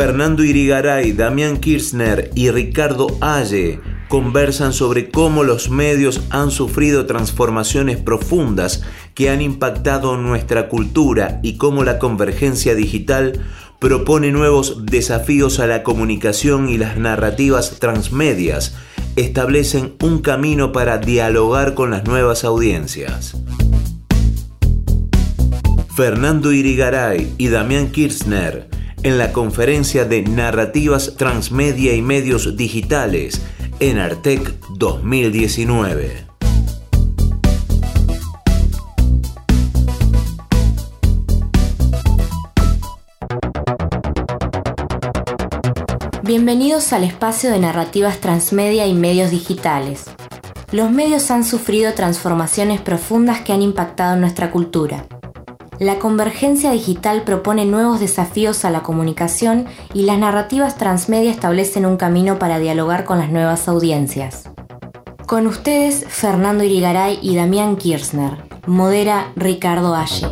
Fernando Irigaray, Damián Kirchner y Ricardo Aye conversan sobre cómo los medios han sufrido transformaciones profundas que han impactado nuestra cultura y cómo la convergencia digital propone nuevos desafíos a la comunicación y las narrativas transmedias establecen un camino para dialogar con las nuevas audiencias. Fernando Irigaray y Damián Kirchner en la conferencia de Narrativas Transmedia y Medios Digitales en Artec 2019. Bienvenidos al espacio de narrativas transmedia y medios digitales. Los medios han sufrido transformaciones profundas que han impactado en nuestra cultura. La convergencia digital propone nuevos desafíos a la comunicación y las narrativas transmedia establecen un camino para dialogar con las nuevas audiencias. Con ustedes, Fernando Irigaray y Damián Kirchner. Modera Ricardo Aye.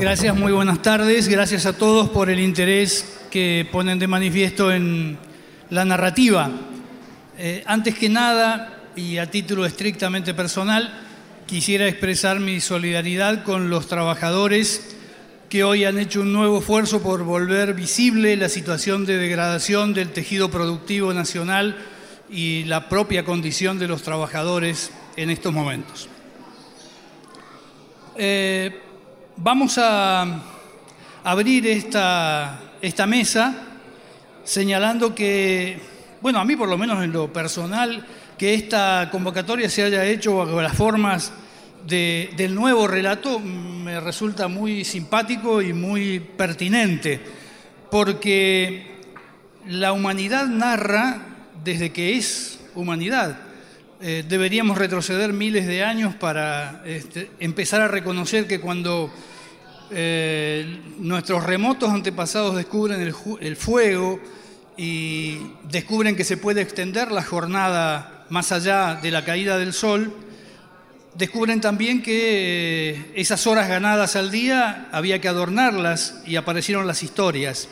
Gracias, muy buenas tardes. Gracias a todos por el interés que ponen de manifiesto en la narrativa. Eh, antes que nada, y a título estrictamente personal, quisiera expresar mi solidaridad con los trabajadores que hoy han hecho un nuevo esfuerzo por volver visible la situación de degradación del tejido productivo nacional y la propia condición de los trabajadores en estos momentos. Eh, vamos a abrir esta, esta mesa señalando que, bueno, a mí por lo menos en lo personal, que esta convocatoria se haya hecho bajo las formas del nuevo relato me resulta muy simpático y muy pertinente, porque la humanidad narra desde que es humanidad. Eh, deberíamos retroceder miles de años para este, empezar a reconocer que cuando eh, nuestros remotos antepasados descubren el fuego y descubren que se puede extender la jornada más allá de la caída del sol, descubren también que eh, esas horas ganadas al día había que adornarlas y aparecieron las historias.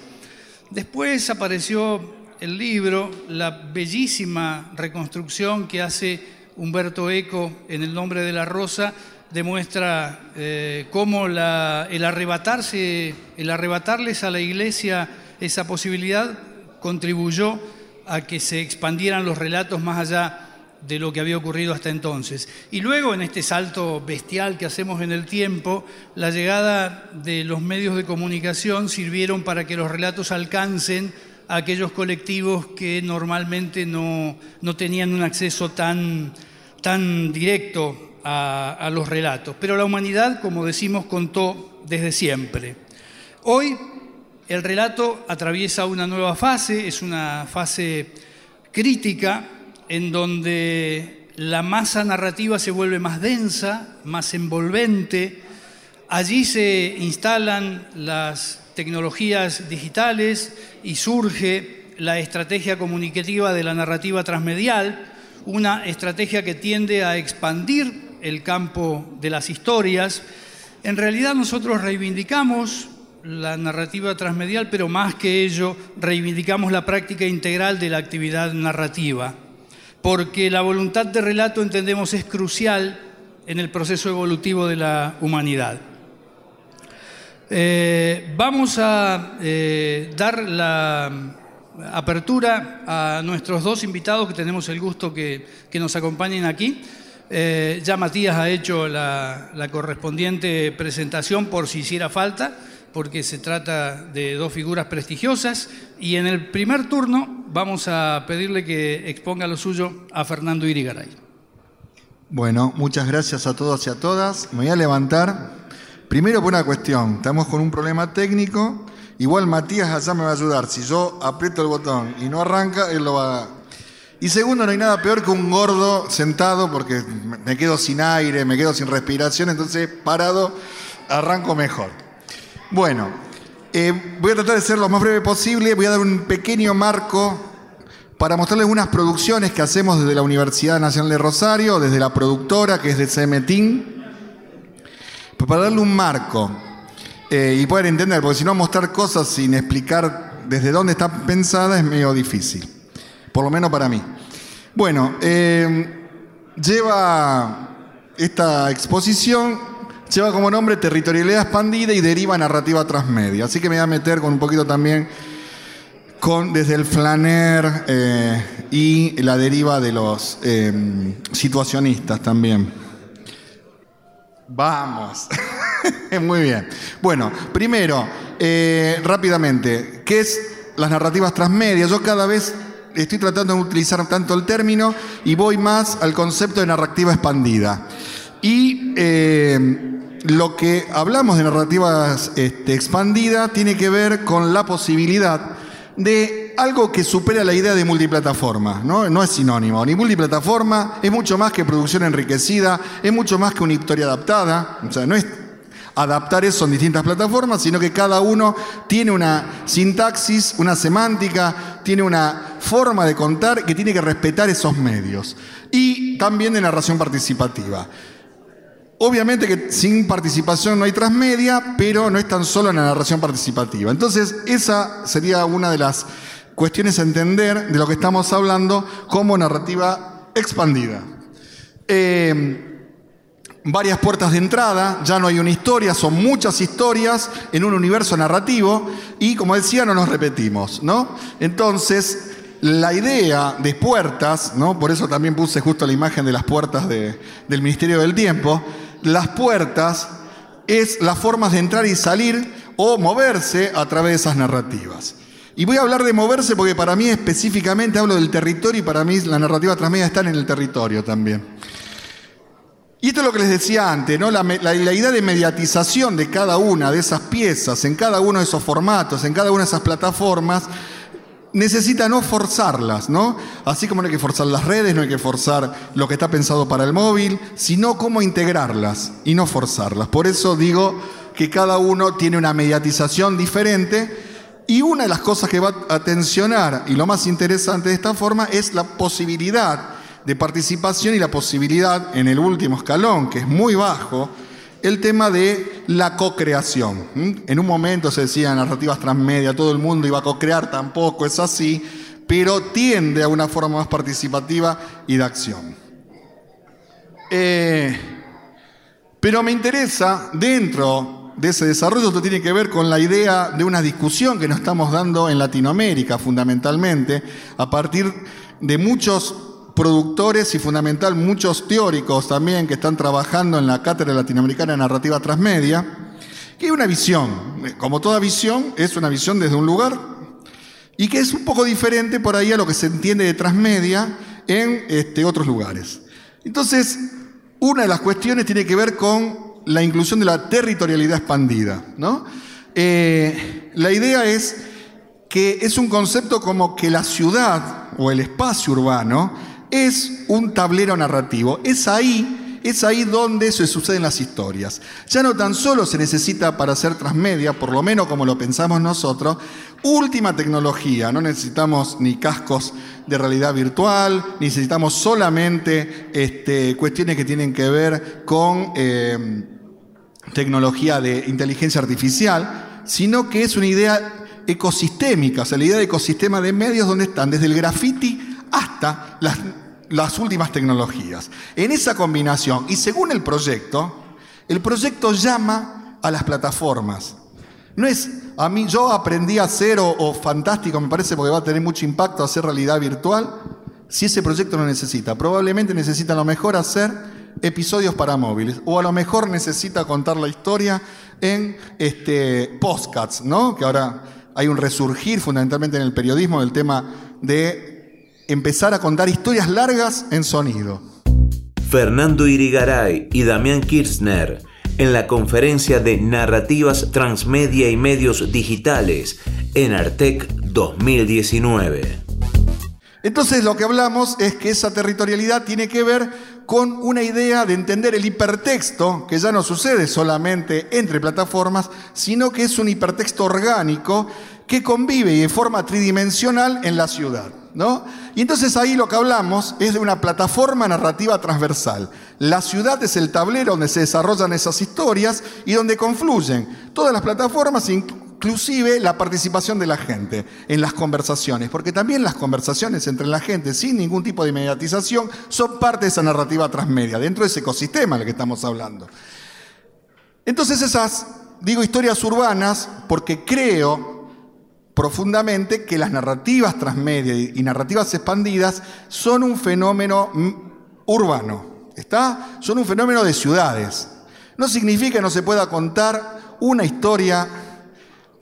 Después apareció el libro, la bellísima reconstrucción que hace Humberto Eco en El nombre de la rosa, demuestra eh, cómo el, arrebatarse, el arrebatarles a la iglesia esa posibilidad contribuyó a que se expandieran los relatos más allá de lo que había ocurrido hasta entonces. Y luego, en este salto bestial que hacemos en el tiempo, la llegada de los medios de comunicación sirvieron para que los relatos alcancen a aquellos colectivos que normalmente no, tenían un acceso tan, tan directo a, a los relatos. Pero la humanidad, como decimos, contó desde siempre. Hoy el relato atraviesa una nueva fase, es una fase crítica en donde la masa narrativa se vuelve más densa, más envolvente. Allí se instalan las tecnologías digitales y surge la estrategia comunicativa de la narrativa transmedial, una estrategia que tiende a expandir el campo de las historias. En realidad nosotros reivindicamos la narrativa transmedial, pero más que ello, reivindicamos la práctica integral de la actividad narrativa porque la voluntad de relato entendemos es crucial en el proceso evolutivo de la humanidad. Eh, vamos a eh, dar la apertura a nuestros dos invitados que tenemos el gusto que, nos acompañen aquí. Eh, ya Matías ha hecho la correspondiente presentación por si hiciera falta porque se trata de dos figuras prestigiosas y en el primer turno vamos a pedirle que exponga lo suyo a Fernando Irigaray. Bueno, muchas gracias a todos y a todas. Me voy a levantar. Primero por una cuestión, estamos con un problema técnico. Igual Matías allá me va a ayudar. Si yo aprieto el botón y no arranca, él lo va a... Y segundo, no hay nada peor que un gordo sentado porque me quedo sin aire, me quedo sin respiración, entonces parado arranco mejor. Bueno, eh, voy a tratar de ser lo más breve posible. Voy a dar un pequeño marco para mostrarles unas producciones que hacemos desde la Universidad Nacional de Rosario, desde la productora que es de CMTIN, para darle un marco. eh, y poder entender, porque si no mostrar cosas sin explicar desde dónde está pensada es medio difícil, por lo menos para mí. Bueno, eh, lleva esta exposición, lleva como nombre territorialidad expandida y deriva narrativa transmedia, así que me voy a meter con un poquito también con, desde el flaner eh, y la deriva de los situacionistas también. Vamos. Muy bien. Bueno, primero, eh, rápidamente, ¿qué es las narrativas transmedia? Yo cada vez estoy tratando de utilizar tanto el término y voy más al concepto de narrativa expandida. Y eh, lo que hablamos de narrativas este, expandida tiene que ver con la posibilidad de algo que supera la idea de multiplataforma, ¿no? No es sinónimo, ni multiplataforma, es mucho más que producción enriquecida, es mucho más que una historia adaptada, o sea, no es adaptar eso en distintas plataformas, sino que cada uno tiene una sintaxis, una semántica, tiene una forma de contar que tiene que respetar esos medios. Y también de narración participativa. Obviamente que sin participación no hay transmedia, pero no es tan solo la narración participativa. Entonces, esa sería una de las cuestiones a entender de lo que estamos hablando como narrativa expandida. Eh, varias puertas de entrada, ya no hay una historia, son muchas historias en un universo narrativo y como decía, no nos repetimos, ¿no? Entonces, la idea de puertas, ¿no? Por eso también puse justo la imagen de las puertas del Ministerio del Tiempo, las puertas es las formas de entrar y salir o moverse a través de esas narrativas. Y voy a hablar de moverse porque para mí específicamente hablo del territorio y para mí la narrativa transmedia está en el territorio también. Y esto es lo que les decía antes, ¿no? La, idea de mediatización de cada una de esas piezas, en cada uno de esos formatos, en cada una de esas plataformas, necesita no forzarlas, ¿no? Así como no hay que forzar las redes, no hay que forzar lo que está pensado para el móvil, sino cómo integrarlas y no forzarlas. Por eso digo que cada uno tiene una mediatización diferente y una de las cosas que va a tensionar, y lo más interesante de esta forma, es la posibilidad de participación y la posibilidad, en el último escalón, que es muy bajo, el tema de la co-creación. En un momento se decía narrativas transmedia, todo el mundo iba a co-crear, tampoco es así, pero tiende a una forma más participativa y de acción. Eh, pero me interesa, dentro de ese desarrollo, esto tiene que ver con la idea de una discusión que nos estamos dando en Latinoamérica, fundamentalmente, a partir de muchos productores y fundamental muchos teóricos también que están trabajando en la Cátedra Latinoamericana de Narrativa Transmedia, que hay una visión, como toda visión, es una visión desde un lugar y que es un poco diferente por ahí a lo que se entiende de transmedia en este, otros lugares. Entonces, una de las cuestiones tiene que ver con la inclusión de la territorialidad expandida. ¿no? Eh, la idea es que es un concepto como que la ciudad o el espacio urbano es un tablero narrativo. Es ahí, es ahí donde se suceden las historias. Ya no tan solo se necesita para hacer transmedia, por lo menos como lo pensamos nosotros, última tecnología. No necesitamos ni cascos de realidad virtual, necesitamos solamente este, cuestiones que tienen que ver con eh, tecnología de inteligencia artificial, sino que es una idea ecosistémica, o sea, la idea de ecosistema de medios donde están desde el graffiti hasta las las últimas tecnologías. En esa combinación, y según el proyecto, el proyecto llama a las plataformas. No es, a mí yo aprendí a hacer o, fantástico, me parece, porque va a tener mucho impacto hacer realidad virtual, si ese proyecto lo necesita. Probablemente necesita a lo mejor hacer episodios para móviles, o a lo mejor necesita contar la historia en este, postcats, ¿no? Que ahora hay un resurgir fundamentalmente en el periodismo del tema de empezar a contar historias largas en sonido. Fernando Irigaray y Damián Kirchner en la conferencia de Narrativas Transmedia y Medios Digitales en Artec 2019. Entonces lo que hablamos es que esa territorialidad tiene que ver con una idea de entender el hipertexto, que ya no sucede solamente entre plataformas, sino que es un hipertexto orgánico que convive y de forma tridimensional en la ciudad. ¿no? Y entonces ahí lo que hablamos es de una plataforma narrativa transversal. La ciudad es el tablero donde se desarrollan esas historias y donde confluyen todas las plataformas, inclusive la participación de la gente en las conversaciones, porque también las conversaciones entre la gente sin ningún tipo de mediatización son parte de esa narrativa transmedia, dentro de ese ecosistema del que estamos hablando. Entonces esas, digo historias urbanas, porque creo profundamente que las narrativas transmedia y narrativas expandidas son un fenómeno urbano, ¿está? Son un fenómeno de ciudades. No significa que no se pueda contar una historia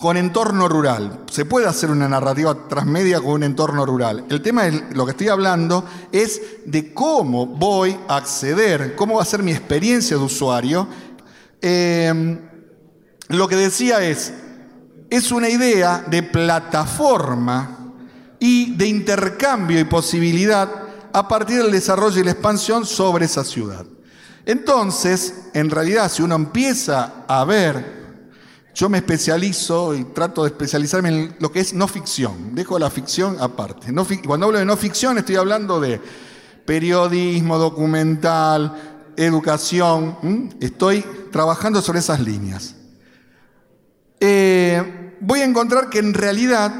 con entorno rural. Se puede hacer una narrativa transmedia con un entorno rural. El tema de lo que estoy hablando es de cómo voy a acceder, cómo va a ser mi experiencia de usuario. Em, lo que decía es, es una idea de plataforma y de intercambio y posibilidad a partir del desarrollo y la expansión sobre esa ciudad. Entonces, en realidad, si uno empieza a ver yo me especializo y trato de especializarme en lo que es no ficción. Dejo la ficción aparte. cuando hablo de no ficción estoy hablando de periodismo, documental, educación. Estoy trabajando sobre esas líneas. Eh, voy a encontrar que en realidad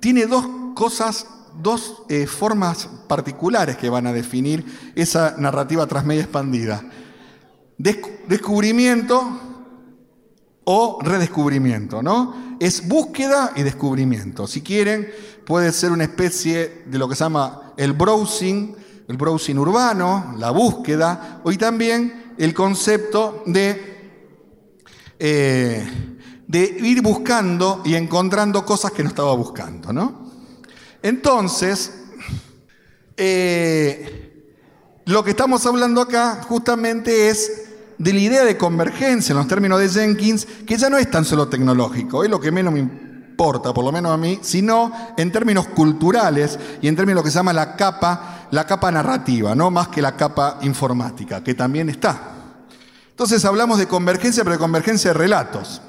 tiene dos cosas, dos eh, formas particulares que van a definir esa narrativa transmedia expandida. descubrimiento o redescubrimiento, ¿no? Es búsqueda y descubrimiento. Si quieren, puede ser una especie de lo que se llama el browsing, el browsing urbano, la búsqueda, y también el concepto de, eh, de ir buscando y encontrando cosas que no estaba buscando, ¿no? Entonces, eh, lo que estamos hablando acá justamente es de la idea de convergencia en los términos de Jenkins, que ya no es tan solo tecnológico, es lo que menos me importa, por lo menos a mí, sino en términos culturales y en términos de lo que se llama la capa, la capa narrativa, no más que la capa informática, que también está. Entonces hablamos de convergencia, pero de convergencia de relatos.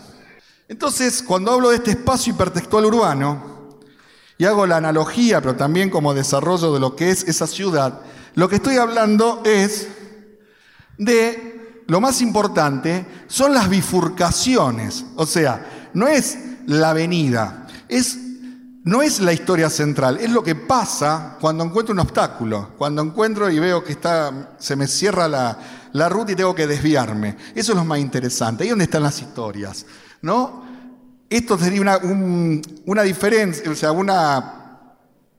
Entonces, cuando hablo de este espacio hipertextual urbano, y hago la analogía, pero también como desarrollo de lo que es esa ciudad, lo que estoy hablando es de lo más importante son las bifurcaciones. O sea, no es la avenida, es, no es la historia central, es lo que pasa cuando encuentro un obstáculo, cuando encuentro y veo que está, se me cierra la, la ruta y tengo que desviarme. Eso es lo más interesante. Ahí es donde están las historias. ¿No? Esto sería una, una diferencia, o sea, una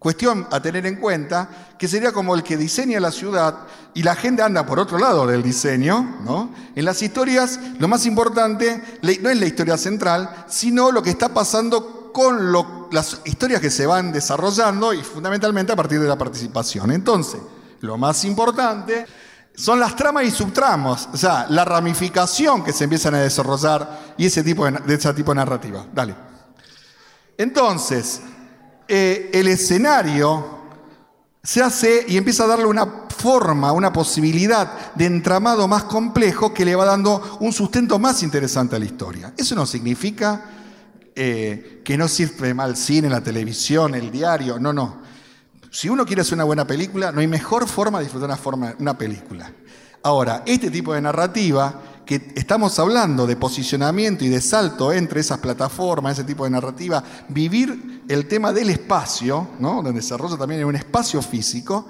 Cuestión a tener en cuenta que sería como el que diseña la ciudad y la gente anda por otro lado del diseño. ¿no? En las historias lo más importante no es la historia central, sino lo que está pasando con las historias que se van desarrollando y fundamentalmente a partir de la participación. Entonces, lo más importante son las tramas y subtramos, o sea, la ramificación que se empiezan a desarrollar y ese tipo de, ese tipo de narrativa. Dale. Entonces, eh, el escenario se hace y empieza a darle una forma, una posibilidad de entramado más complejo que le va dando un sustento más interesante a la historia. Eso no significa eh, que no sirve mal cine, la televisión, el diario, no, no. Si uno quiere hacer una buena película, no hay mejor forma de disfrutar una, una película. Ahora, este tipo de narrativa que estamos hablando de posicionamiento y de salto entre esas plataformas, ese tipo de narrativa, vivir el tema del espacio, ¿no? donde se desarrolla también en un espacio físico,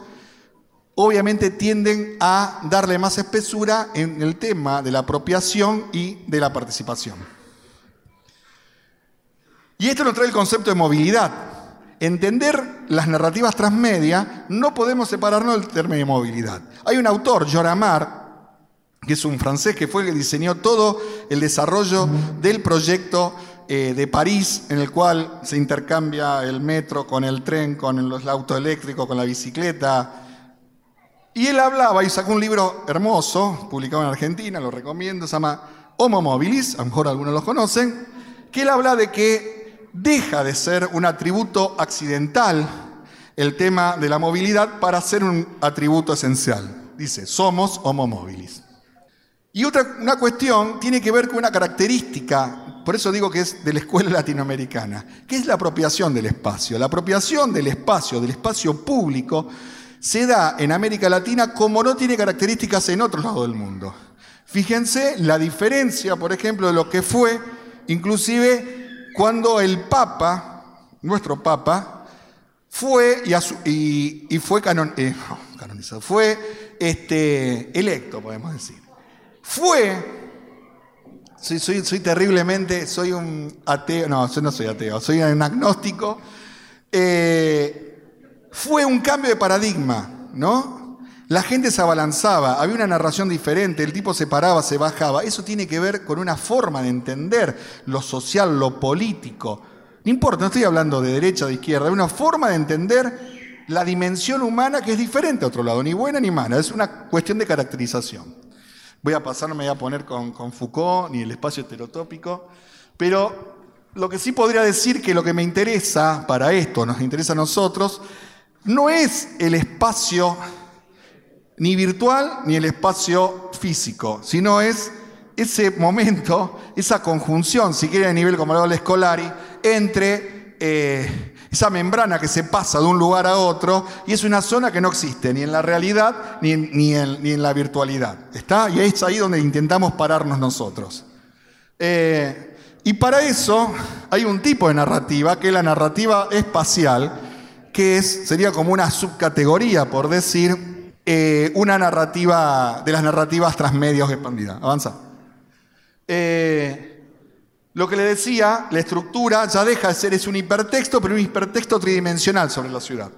obviamente tienden a darle más espesura en el tema de la apropiación y de la participación. Y esto nos trae el concepto de movilidad. Entender las narrativas transmedia, no podemos separarnos del término de movilidad. Hay un autor, Joramar, que es un francés que fue el que diseñó todo el desarrollo del proyecto eh, de París, en el cual se intercambia el metro con el tren, con el, auto eléctrico, con la bicicleta. Y él hablaba y sacó un libro hermoso, publicado en Argentina, lo recomiendo, se llama Homo Mobilis, a lo mejor algunos lo conocen, que él habla de que deja de ser un atributo accidental el tema de la movilidad para ser un atributo esencial. Dice, somos Homo Mobilis. Y otra una cuestión tiene que ver con una característica, por eso digo que es de la escuela latinoamericana, que es la apropiación del espacio. La apropiación del espacio, del espacio público, se da en América Latina como no tiene características en otros lados del mundo. Fíjense la diferencia, por ejemplo, de lo que fue, inclusive cuando el Papa, nuestro Papa, fue y, fue eh, canonizado, fue este, electo, podemos decir. Fue soy, terriblemente, soy un ateo, no, yo no soy ateo, soy un agnóstico. Eh, fue un cambio de paradigma, ¿no? La gente se abalanzaba, había una narración diferente, el tipo se paraba, se bajaba. Eso tiene que ver con una forma de entender lo social, lo político. No importa, no estoy hablando de derecha o de izquierda, hay una forma de entender la dimensión humana que es diferente a otro lado, ni buena ni mala, es una cuestión de caracterización. Voy a pasar, no me voy a poner con, Foucault ni el espacio heterotópico, pero lo que sí podría decir que lo que me interesa para esto, nos interesa a nosotros, no es el espacio ni virtual ni el espacio físico, sino es ese momento, esa conjunción, si quiere a nivel como lo Escolari, entre eh, esa membrana que se pasa de un lugar a otro y es una zona que no existe ni en la realidad ni en, ni en, la virtualidad. ¿Está? Y es ahí donde intentamos pararnos nosotros. Eh, y para eso hay un tipo de narrativa, que es la narrativa espacial, que es, sería como una subcategoría, por decir, eh, una narrativa de las narrativas transmedios expandidas. Avanza. Eh, lo que le decía, la estructura ya deja de ser es un hipertexto, pero un hipertexto tridimensional sobre la ciudad.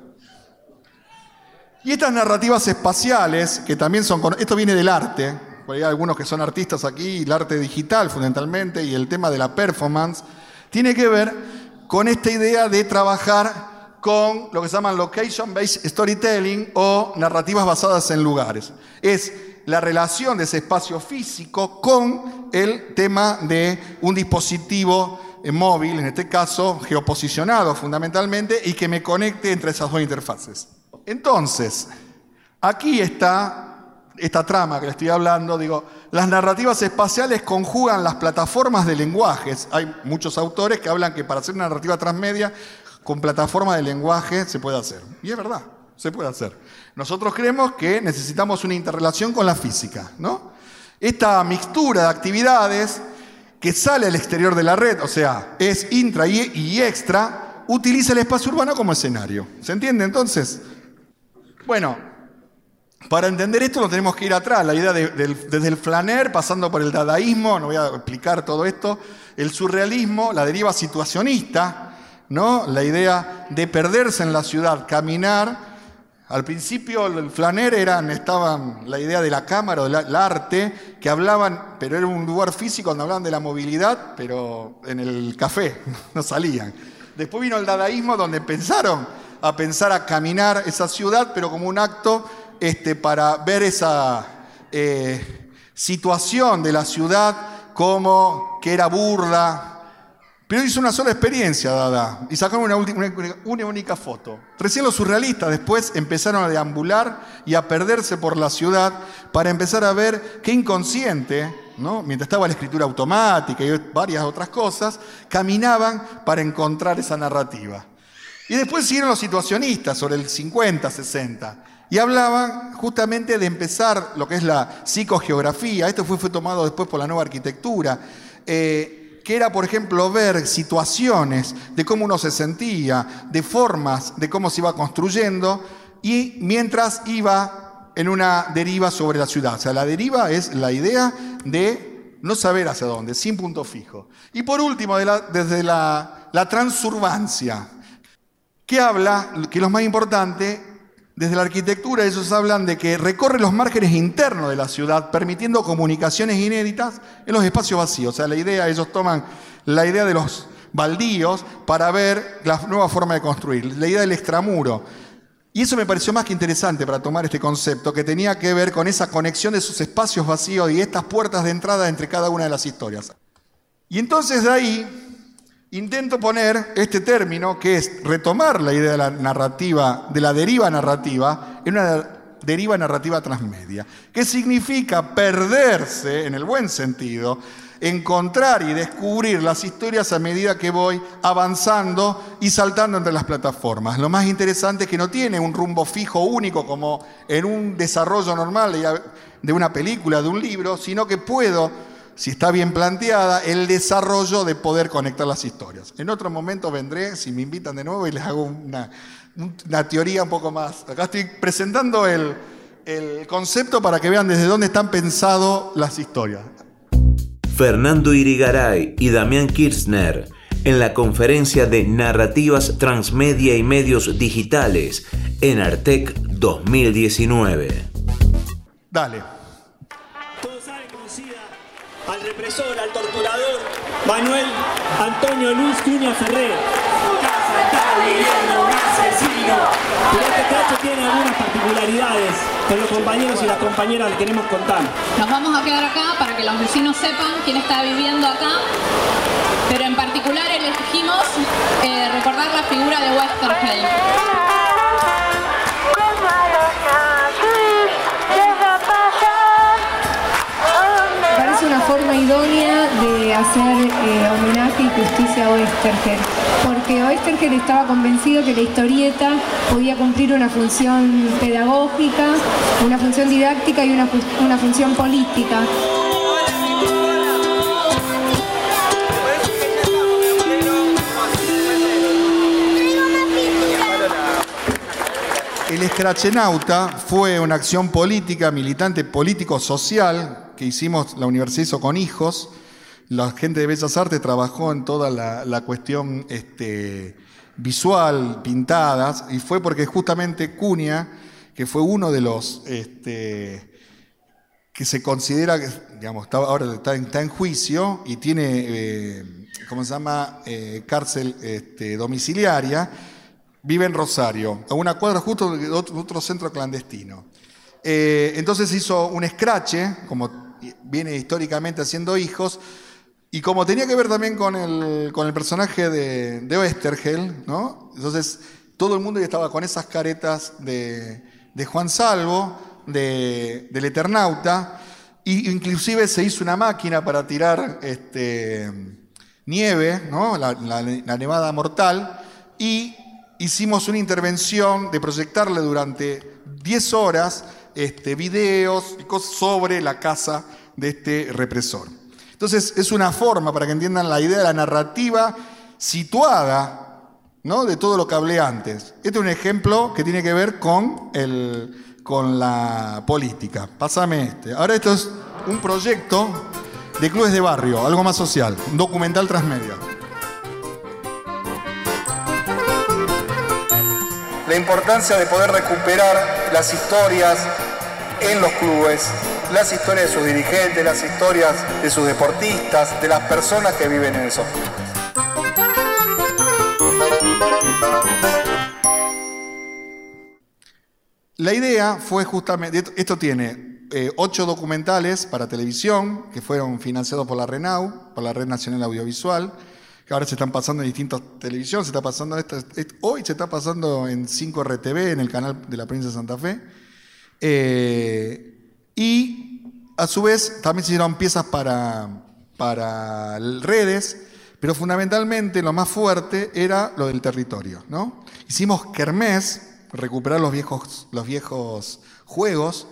Y estas narrativas espaciales, que también son, esto viene del arte, hay algunos que son artistas aquí, el arte digital fundamentalmente, y el tema de la performance, tiene que ver con esta idea de trabajar con lo que se llama location-based storytelling o narrativas basadas en lugares. Es la relación de ese espacio físico con el tema de un dispositivo eh, móvil, en este caso geoposicionado fundamentalmente, y que me conecte entre esas dos interfaces. Entonces, aquí está esta trama que le estoy hablando, digo, las narrativas espaciales conjugan las plataformas de lenguajes. Hay muchos autores que hablan que para hacer una narrativa transmedia, con plataforma de lenguaje se puede hacer. Y es verdad, se puede hacer. Nosotros creemos que necesitamos una interrelación con la física, ¿no? Esta mixtura de actividades que sale al exterior de la red, o sea, es intra y extra, utiliza el espacio urbano como escenario. ¿Se entiende entonces? Bueno, para entender esto no tenemos que ir atrás, la idea desde el flaner, pasando por el dadaísmo, no voy a explicar todo esto, el surrealismo, la deriva situacionista, ¿no? la idea de perderse en la ciudad, caminar al principio el flaner eran, estaban la idea de la cámara, del arte, que hablaban, pero era un lugar físico donde hablaban de la movilidad, pero en el café, no salían. Después vino el dadaísmo donde pensaron a pensar a caminar esa ciudad, pero como un acto este, para ver esa eh, situación de la ciudad como que era burda, pero hizo una sola experiencia, Dada, y sacaron una, única foto. Recién los surrealistas después empezaron a deambular y a perderse por la ciudad para empezar a ver qué inconsciente, ¿no? mientras estaba la escritura automática y varias otras cosas, caminaban para encontrar esa narrativa. Y después siguieron los situacionistas sobre el 50, 60. Y hablaban justamente de empezar lo que es la psicogeografía. Esto fue, fue tomado después por la nueva arquitectura. Eh, que era, por ejemplo, ver situaciones de cómo uno se sentía, de formas de cómo se iba construyendo, y mientras iba en una deriva sobre la ciudad. O sea, la deriva es la idea de no saber hacia dónde, sin punto fijo. Y por último, desde la, la transurbancia, que habla, que lo más importante, desde la arquitectura ellos hablan de que recorre los márgenes internos de la ciudad, permitiendo comunicaciones inéditas en los espacios vacíos. O sea, la idea, ellos toman la idea de los baldíos para ver la nueva forma de construir, la idea del extramuro. Y eso me pareció más que interesante para tomar este concepto, que tenía que ver con esa conexión de esos espacios vacíos y estas puertas de entrada entre cada una de las historias. Y entonces de ahí intento poner este término, que es retomar la idea de la narrativa, de la deriva narrativa, en una deriva narrativa transmedia, que significa perderse, en el buen sentido, encontrar y descubrir las historias a medida que voy avanzando y saltando entre las plataformas. Lo más interesante es que no tiene un rumbo fijo único como en un desarrollo normal de una película, de un libro, sino que puedo, si está bien planteada, el desarrollo de poder conectar las historias. En otro momento vendré, si me invitan de nuevo, y les hago una, teoría un poco más. Acá estoy presentando el, el concepto para que vean desde dónde están pensadas las historias. Fernando Irigaray y Damián Kirchner en la conferencia de Narrativas Transmedia y Medios Digitales en Artec 2019. Dale. Represor, al torturador Manuel Antonio Luis Cunha Ferrer. casa está viviendo un asesino. Pero este caso tiene algunas particularidades con los compañeros y las compañeras le queremos contar. Nos vamos a quedar acá para que los vecinos sepan quién está viviendo acá, pero en particular elegimos eh, recordar la figura de Westergel. Hacer eh, homenaje y justicia a Westergel, porque Westergel estaba convencido que la historieta podía cumplir una función pedagógica, una función didáctica y una, una función política. El Escrachenauta fue una acción política, militante político-social que hicimos, la universidad con hijos. La gente de Bellas Artes trabajó en toda la, cuestión este, visual, pintadas, y fue porque justamente Cunha, que fue uno de los este, que se considera, digamos, ahora está en, juicio y tiene, eh, ¿cómo se llama?, eh, cárcel este, domiciliaria vive en Rosario, a una cuadra justo de otro, centro clandestino. Eh, entonces hizo un escrache, como viene históricamente haciendo hijos, y como tenía que ver también con el, con el personaje de, de ¿no? Entonces todo el mundo ya estaba con esas caretas de, Juan Salvo, de, del Eternauta, e inclusive se hizo una máquina para tirar este, nieve, ¿no? la, la nevada mortal, y hicimos una intervención de proyectarle durante 10 horas este, videos y cosas sobre la casa de este represor. Entonces es una forma para que entiendan la idea de la narrativa situada ¿no? de todo lo que hablé antes. Este es un ejemplo que tiene que ver con, el, con la política. Pásame este. Ahora esto es un proyecto de clubes de barrio, algo más social, un documental transmedia. la importancia de poder recuperar las historias en los clubes, las historias de sus dirigentes, las historias de sus deportistas, de las personas que viven en esos. La idea fue justamente, esto tiene eh, ocho documentales para televisión que fueron financiados por la RENAU, por la Red Nacional Audiovisual, que ahora se están pasando en distintas televisiones, se está pasando hoy se está pasando en 5RTV, en el canal de la de Santa Fe. Eh, y a su vez también se hicieron piezas para, para redes, pero fundamentalmente lo más fuerte era lo del territorio. ¿no? Hicimos Kermés, recuperar los viejos, los viejos juegos,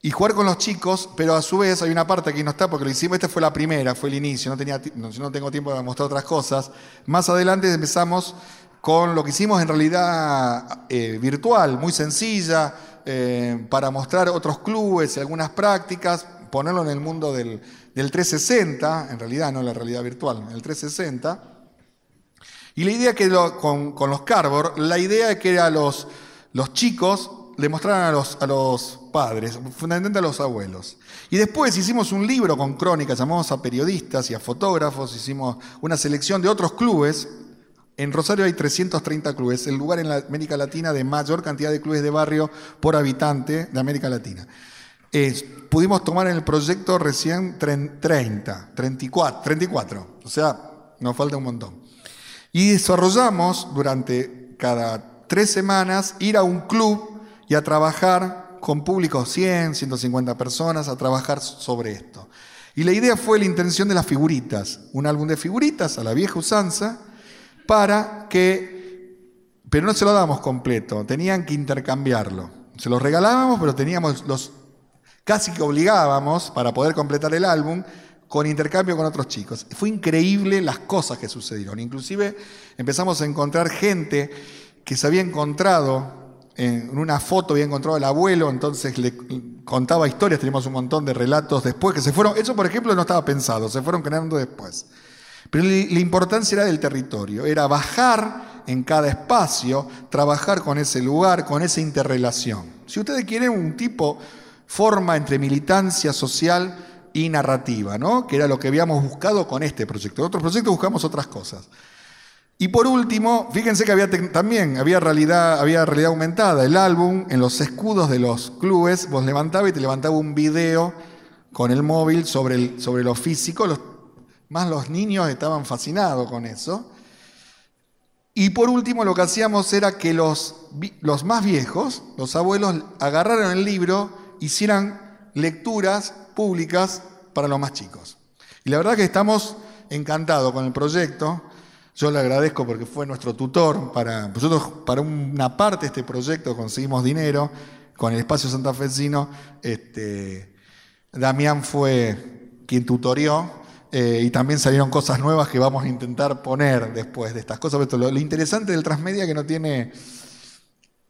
y jugar con los chicos, pero a su vez hay una parte que no está porque lo hicimos, esta fue la primera, fue el inicio, no, tenía, no, no tengo tiempo de mostrar otras cosas. Más adelante empezamos con lo que hicimos en realidad eh, virtual, muy sencilla, eh, para mostrar otros clubes y algunas prácticas, ponerlo en el mundo del, 360, en realidad no la realidad virtual, en el 360. Y la idea que con, los Carbor, la idea es que a los, chicos le mostraran a los padres, fundamentalmente a los abuelos. Y después hicimos un libro con crónicas, llamamos a periodistas y a fotógrafos, hicimos una selección de otros clubes. En Rosario hay 330 clubes, el lugar en la América Latina de mayor cantidad de clubes de barrio por habitante de América Latina. pudimos tomar en el proyecto recién 30, 34, 34, o sea, nos falta un montón. Y desarrollamos durante cada tres semanas ir a un club y a trabajar con público 100, 150 personas, a trabajar sobre esto. Y la idea fue la intención de las figuritas, un álbum de figuritas a la vieja usanza, para que, pero no se lo damos completo, tenían que intercambiarlo. Se los regalábamos, pero teníamos los, casi que obligábamos para poder completar el álbum con intercambio con otros chicos. Fue increíble las cosas que sucedieron. Inclusive empezamos a encontrar gente que se había encontrado en una foto, había encontrado al abuelo, entonces le contaba historias, teníamos un montón de relatos después que se fueron, eso por ejemplo no estaba pensado, se fueron creando después. Pero la importancia era del territorio, era bajar en cada espacio, trabajar con ese lugar, con esa interrelación. Si ustedes quieren un tipo, forma entre militancia social y narrativa, ¿no? que era lo que habíamos buscado con este proyecto. En otros proyectos buscamos otras cosas. Y por último, fíjense que había también había realidad, había realidad aumentada. El álbum, en los escudos de los clubes, vos levantabas y te levantaba un video con el móvil sobre, el, sobre lo físico. Los, más los niños estaban fascinados con eso. Y por último, lo que hacíamos era que los, los más viejos, los abuelos, agarraran el libro, hicieran lecturas públicas para los más chicos. Y la verdad que estamos encantados con el proyecto. Yo le agradezco porque fue nuestro tutor. Para, nosotros, para una parte de este proyecto, conseguimos dinero con el espacio santafesino. Este, Damián fue quien tutorió eh, y también salieron cosas nuevas que vamos a intentar poner después de estas cosas. lo, lo interesante del transmedia que no tiene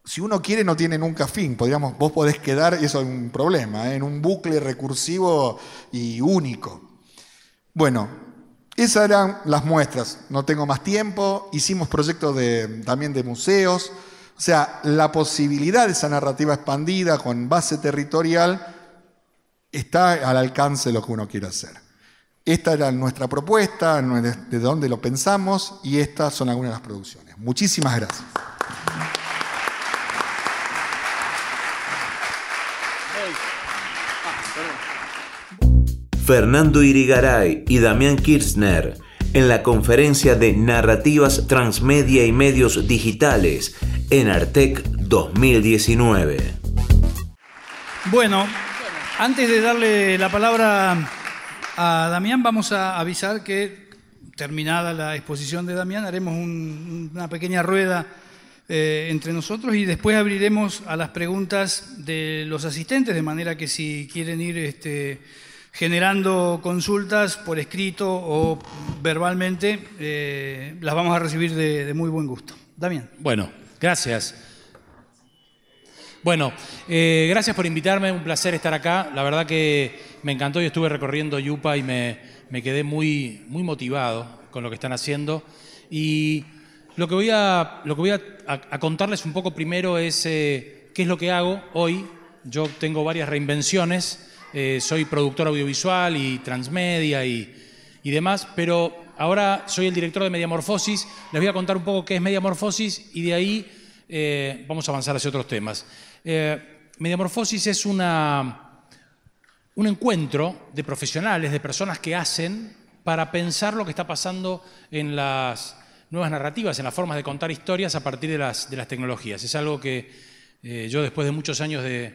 si uno quiere no tiene nunca fin. Podríamos, vos podés quedar, y eso es un problema, ¿eh? en un bucle recursivo y único. Bueno, esas eran las muestras. No tengo más tiempo. Hicimos proyectos de, también de museos. O sea, la posibilidad de esa narrativa expandida con base territorial está al alcance de lo que uno quiere hacer. Esta era nuestra propuesta, de dónde lo pensamos y estas son algunas de las producciones. Muchísimas gracias. Fernando Irigaray y Damián Kirchner en la conferencia de Narrativas Transmedia y Medios Digitales en Artec 2019. Bueno, antes de darle la palabra a Damián, vamos a avisar que terminada la exposición de Damián, haremos una pequeña rueda eh, entre nosotros y después abriremos a las preguntas de los asistentes, de manera que si quieren ir este, generando consultas por escrito o verbalmente, eh, las vamos a recibir de, muy buen gusto. Damián. Bueno, gracias. Bueno, eh, gracias por invitarme, un placer estar acá. La verdad que me encantó, yo estuve recorriendo Yupa y me, quedé muy, muy motivado con lo que están haciendo. Y lo que voy a, lo que voy a, contarles un poco primero es eh, qué es lo que hago hoy. Yo tengo varias reinvenciones eh, soy productor audiovisual y transmedia y, demás, pero ahora soy el director de Mediamorfosis. Les voy a contar un poco qué es Mediamorfosis y de ahí eh, vamos a avanzar hacia otros temas. Mediamorfosis es una, un encuentro de profesionales, de personas que hacen para pensar lo que está pasando en las nuevas narrativas, en las formas de contar historias a partir de las, de las tecnologías. Es algo que yo después de muchos años de,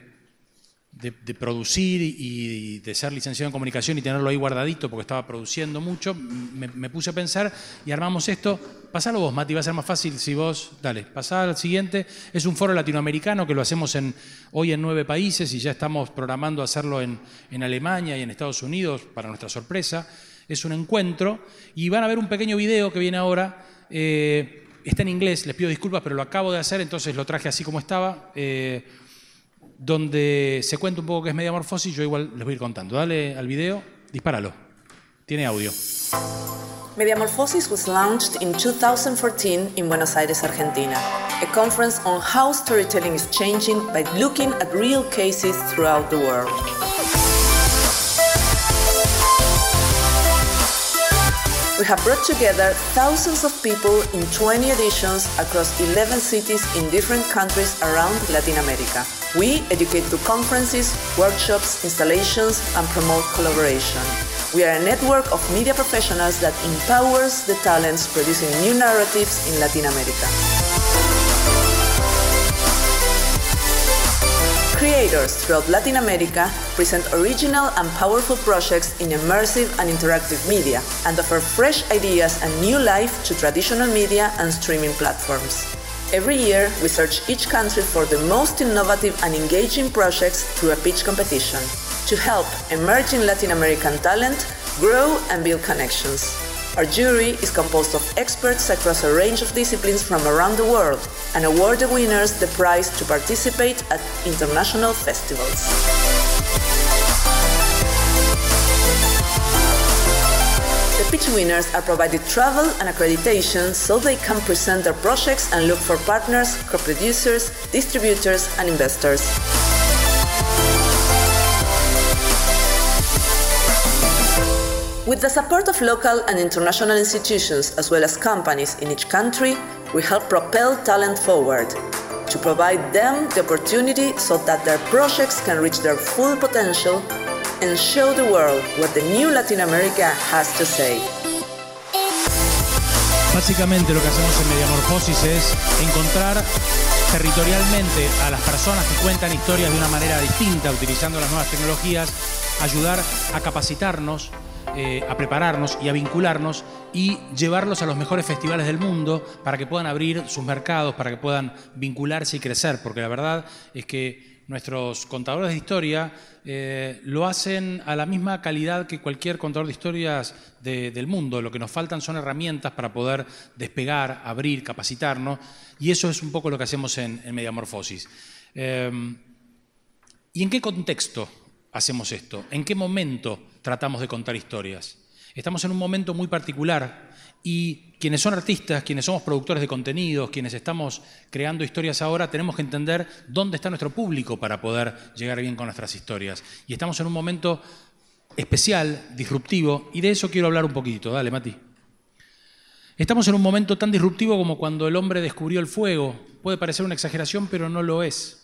de, producir y de ser licenciado en comunicación y tenerlo ahí guardadito porque estaba produciendo mucho, me, puse a pensar y armamos esto. Pasalo vos, Mati, va a ser más fácil si vos. Dale, pasá al siguiente. Es un foro latinoamericano que lo hacemos en, hoy en nueve países y ya estamos programando hacerlo en, en Alemania y en Estados Unidos, para nuestra sorpresa. Es un encuentro y van a ver un pequeño video que viene ahora. Eh, está en inglés, les pido disculpas, pero lo acabo de hacer, entonces lo traje así como estaba. Eh, donde se cuenta un poco qué es Mediamorfosis, yo igual les voy a ir contando. Dale al video, dispáralo. Tiene audio. Mediamorphosis was launched in 2014 in Buenos Aires, Argentina, a conference on how storytelling is changing by looking at real cases throughout the world. We have brought together thousands of people in 20 editions across 11 cities in different countries around Latin America. We educate through conferences, workshops, installations, and promote collaboration. We are a network of media professionals that empowers the talents producing new narratives in Latin America. Creators throughout Latin America present original and powerful projects in immersive and interactive media and offer fresh ideas and new life to traditional media and streaming platforms. Every year, we search each country for the most innovative and engaging projects through a pitch competition to help emerging Latin American talent grow and build connections. Our jury is composed of experts across a range of disciplines from around the world and award the winners the prize to participate at international festivals. The pitch winners are provided travel and accreditation so they can present their projects and look for partners, co-producers, distributors and investors. With the support of local and international institutions as well as companies in each country, we help propel talent forward to provide them the opportunity so that their projects can reach their full potential and show the world what the new Latin America has to say. Básicamente lo que hacemos en Mediamorfosis es encontrar territorialmente a las personas que cuentan historias de una manera distinta, utilizando las nuevas tecnologías, ayudar a capacitarnos eh, a prepararnos y a vincularnos y llevarlos a los mejores festivales del mundo para que puedan abrir sus mercados, para que puedan vincularse y crecer, porque la verdad es que nuestros contadores de historia eh, lo hacen a la misma calidad que cualquier contador de historias del mundo. Lo que nos faltan son herramientas para poder despegar, abrir, capacitarnos, y eso es un poco lo que hacemos en, Mediamorfosis. Eh, ¿Y en qué contexto hacemos esto? ¿En qué momento tratamos de contar historias? Estamos en un momento muy particular y quienes son artistas, quienes somos productores de contenidos, quienes estamos creando historias ahora, tenemos que entender dónde está nuestro público para poder llegar bien con nuestras historias. Y estamos en un momento especial, disruptivo, y de eso quiero hablar un poquito. Dale, Mati. Estamos en un momento tan disruptivo como cuando el hombre descubrió el fuego. Puede parecer una exageración, pero no lo es.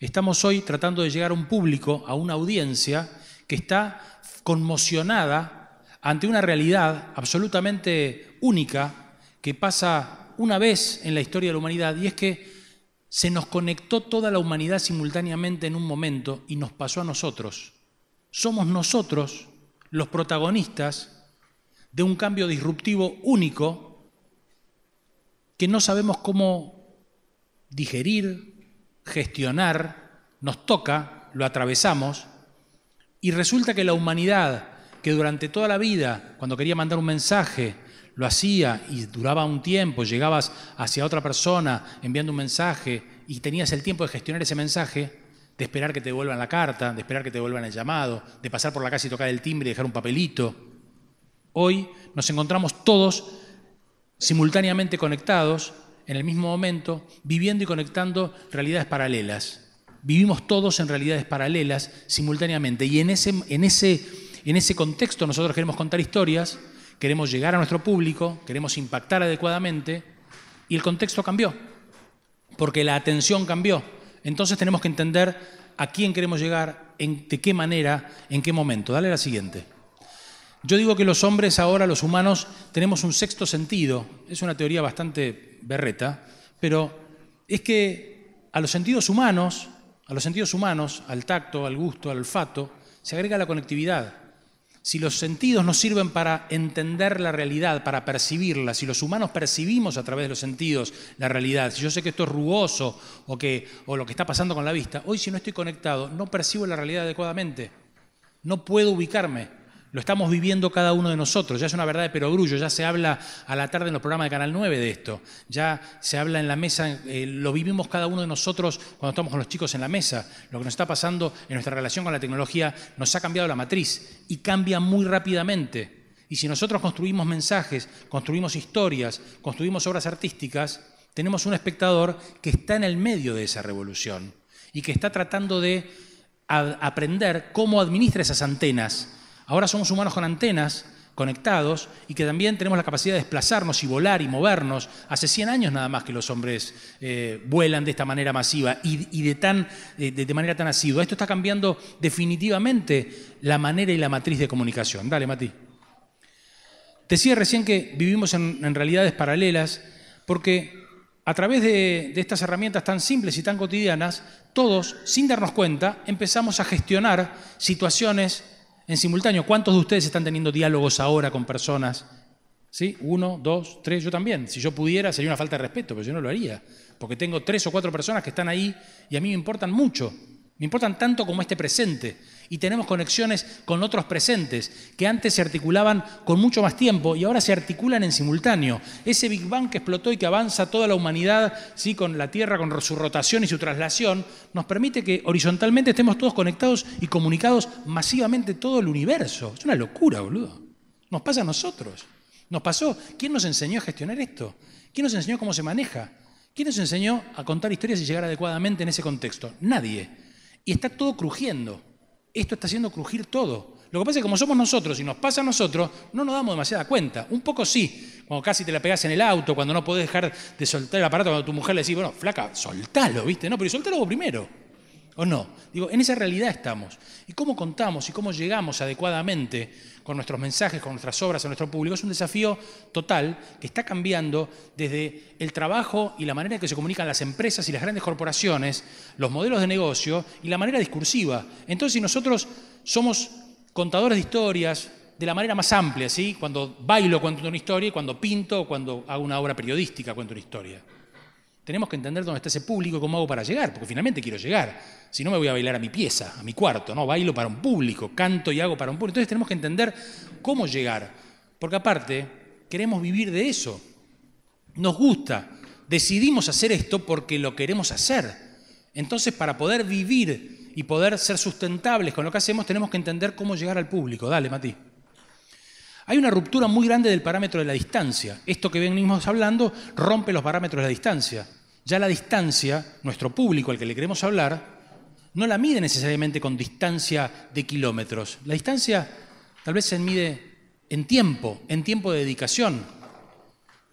Estamos hoy tratando de llegar a un público, a una audiencia que está conmocionada ante una realidad absolutamente única que pasa una vez en la historia de la humanidad y es que se nos conectó toda la humanidad simultáneamente en un momento y nos pasó a nosotros. Somos nosotros los protagonistas de un cambio disruptivo único que no sabemos cómo digerir, gestionar, nos toca, lo atravesamos, y resulta que la humanidad, que durante toda la vida, cuando quería mandar un mensaje, lo hacía y duraba un tiempo, llegabas hacia otra persona enviando un mensaje y tenías el tiempo de gestionar ese mensaje, de esperar que te devuelvan la carta, de esperar que te devuelvan el llamado, de pasar por la casa y tocar el timbre y dejar un papelito. Hoy nos encontramos todos simultáneamente conectados en el mismo momento, viviendo y conectando realidades paralelas. Vivimos todos en realidades paralelas simultáneamente y en ese, en ese, en ese contexto nosotros queremos contar historias, queremos llegar a nuestro público, queremos impactar adecuadamente y el contexto cambió, porque la atención cambió. Entonces tenemos que entender a quién queremos llegar, de qué manera, en qué momento. Dale la siguiente. Yo digo que los hombres ahora, los humanos, tenemos un sexto sentido. Es una teoría bastante berreta, pero es que a los sentidos humanos, a los sentidos humanos, al tacto, al gusto, al olfato, se agrega la conectividad. Si los sentidos nos sirven para entender la realidad, para percibirla, si los humanos percibimos a través de los sentidos la realidad, si yo sé que esto es rugoso o, que, o lo que está pasando con la vista, hoy si no estoy conectado no percibo la realidad adecuadamente, no puedo ubicarme. Lo estamos viviendo cada uno de nosotros, ya es una verdad de perogrullo, ya se habla a la tarde en los programas de Canal 9 de esto, ya se habla en la mesa, eh, lo vivimos cada uno de nosotros cuando estamos con los chicos en la mesa. Lo que nos está pasando en nuestra relación con la tecnología nos ha cambiado la matriz y cambia muy rápidamente. Y si nosotros construimos mensajes, construimos historias, construimos obras artísticas, tenemos un espectador que está en el medio de esa revolución y que está tratando de aprender cómo administra esas antenas Ahora somos humanos con antenas conectados y que también tenemos la capacidad de desplazarnos y volar y movernos. Hace 100 años nada más que los hombres eh, vuelan de esta manera masiva y, de, tan, de, manera tan asidua. Esto está cambiando definitivamente la manera y la matriz de comunicación. Dale, Mati. Decía recién que vivimos en realidades paralelas porque a través de, estas herramientas tan simples y tan cotidianas, todos, sin darnos cuenta, empezamos a gestionar situaciones en simultáneo. ¿Cuántos de ustedes están teniendo diálogos ahora con personas? ¿Sí? Uno, dos, tres, yo también. Si yo pudiera, sería una falta de respeto, pero yo no lo haría. Porque tengo tres o cuatro personas que están ahí y a mí me importan mucho. Me importan tanto como este presente. Y tenemos conexiones con otros presentes que antes se articulaban con mucho más tiempo y ahora se articulan en simultáneo. Ese Big Bang que explotó y que avanza toda la humanidad ¿sí? con la Tierra, con su rotación y su traslación, nos permite que horizontalmente estemos todos conectados y comunicados masivamente todo el universo. Es una locura, boludo. Nos pasa a nosotros. Nos pasó. ¿Quién nos enseñó a gestionar esto? ¿Quién nos enseñó cómo se maneja? ¿Quién nos enseñó a contar historias y llegar adecuadamente en ese contexto? Nadie y está todo crujiendo. Esto está haciendo crujir todo. Lo que pasa es que como somos nosotros y nos pasa a nosotros, no nos damos demasiada cuenta. Un poco sí, cuando casi te la pegas en el auto, cuando no podés dejar de soltar el aparato, cuando tu mujer le dice, bueno, flaca, soltalo, ¿viste? No, pero soltalo primero. ¿O no? Digo, en esa realidad estamos. ¿Y cómo contamos y cómo llegamos adecuadamente con nuestros mensajes, con nuestras obras a nuestro público? Es un desafío total que está cambiando desde el trabajo y la manera en que se comunican las empresas y las grandes corporaciones, los modelos de negocio y la manera discursiva. Entonces, si nosotros somos contadores de historias de la manera más amplia, ¿sí? Cuando bailo cuento una historia cuando pinto cuando hago una obra periodística cuento una historia. Tenemos que entender dónde está ese público cómo hago para llegar, porque finalmente quiero llegar. Si no, me voy a bailar a mi pieza, a mi cuarto, ¿no? Bailo para un público, canto y hago para un público. Entonces tenemos que entender cómo llegar, porque aparte queremos vivir de eso. Nos gusta, decidimos hacer esto porque lo queremos hacer. Entonces, para poder vivir y poder ser sustentables con lo que hacemos, tenemos que entender cómo llegar al público. Dale, Mati. Hay una ruptura muy grande del parámetro de la distancia. Esto que venimos hablando rompe los parámetros de la distancia. Ya la distancia, nuestro público al que le queremos hablar, no la mide necesariamente con distancia de kilómetros. La distancia tal vez se mide en tiempo, en tiempo de dedicación.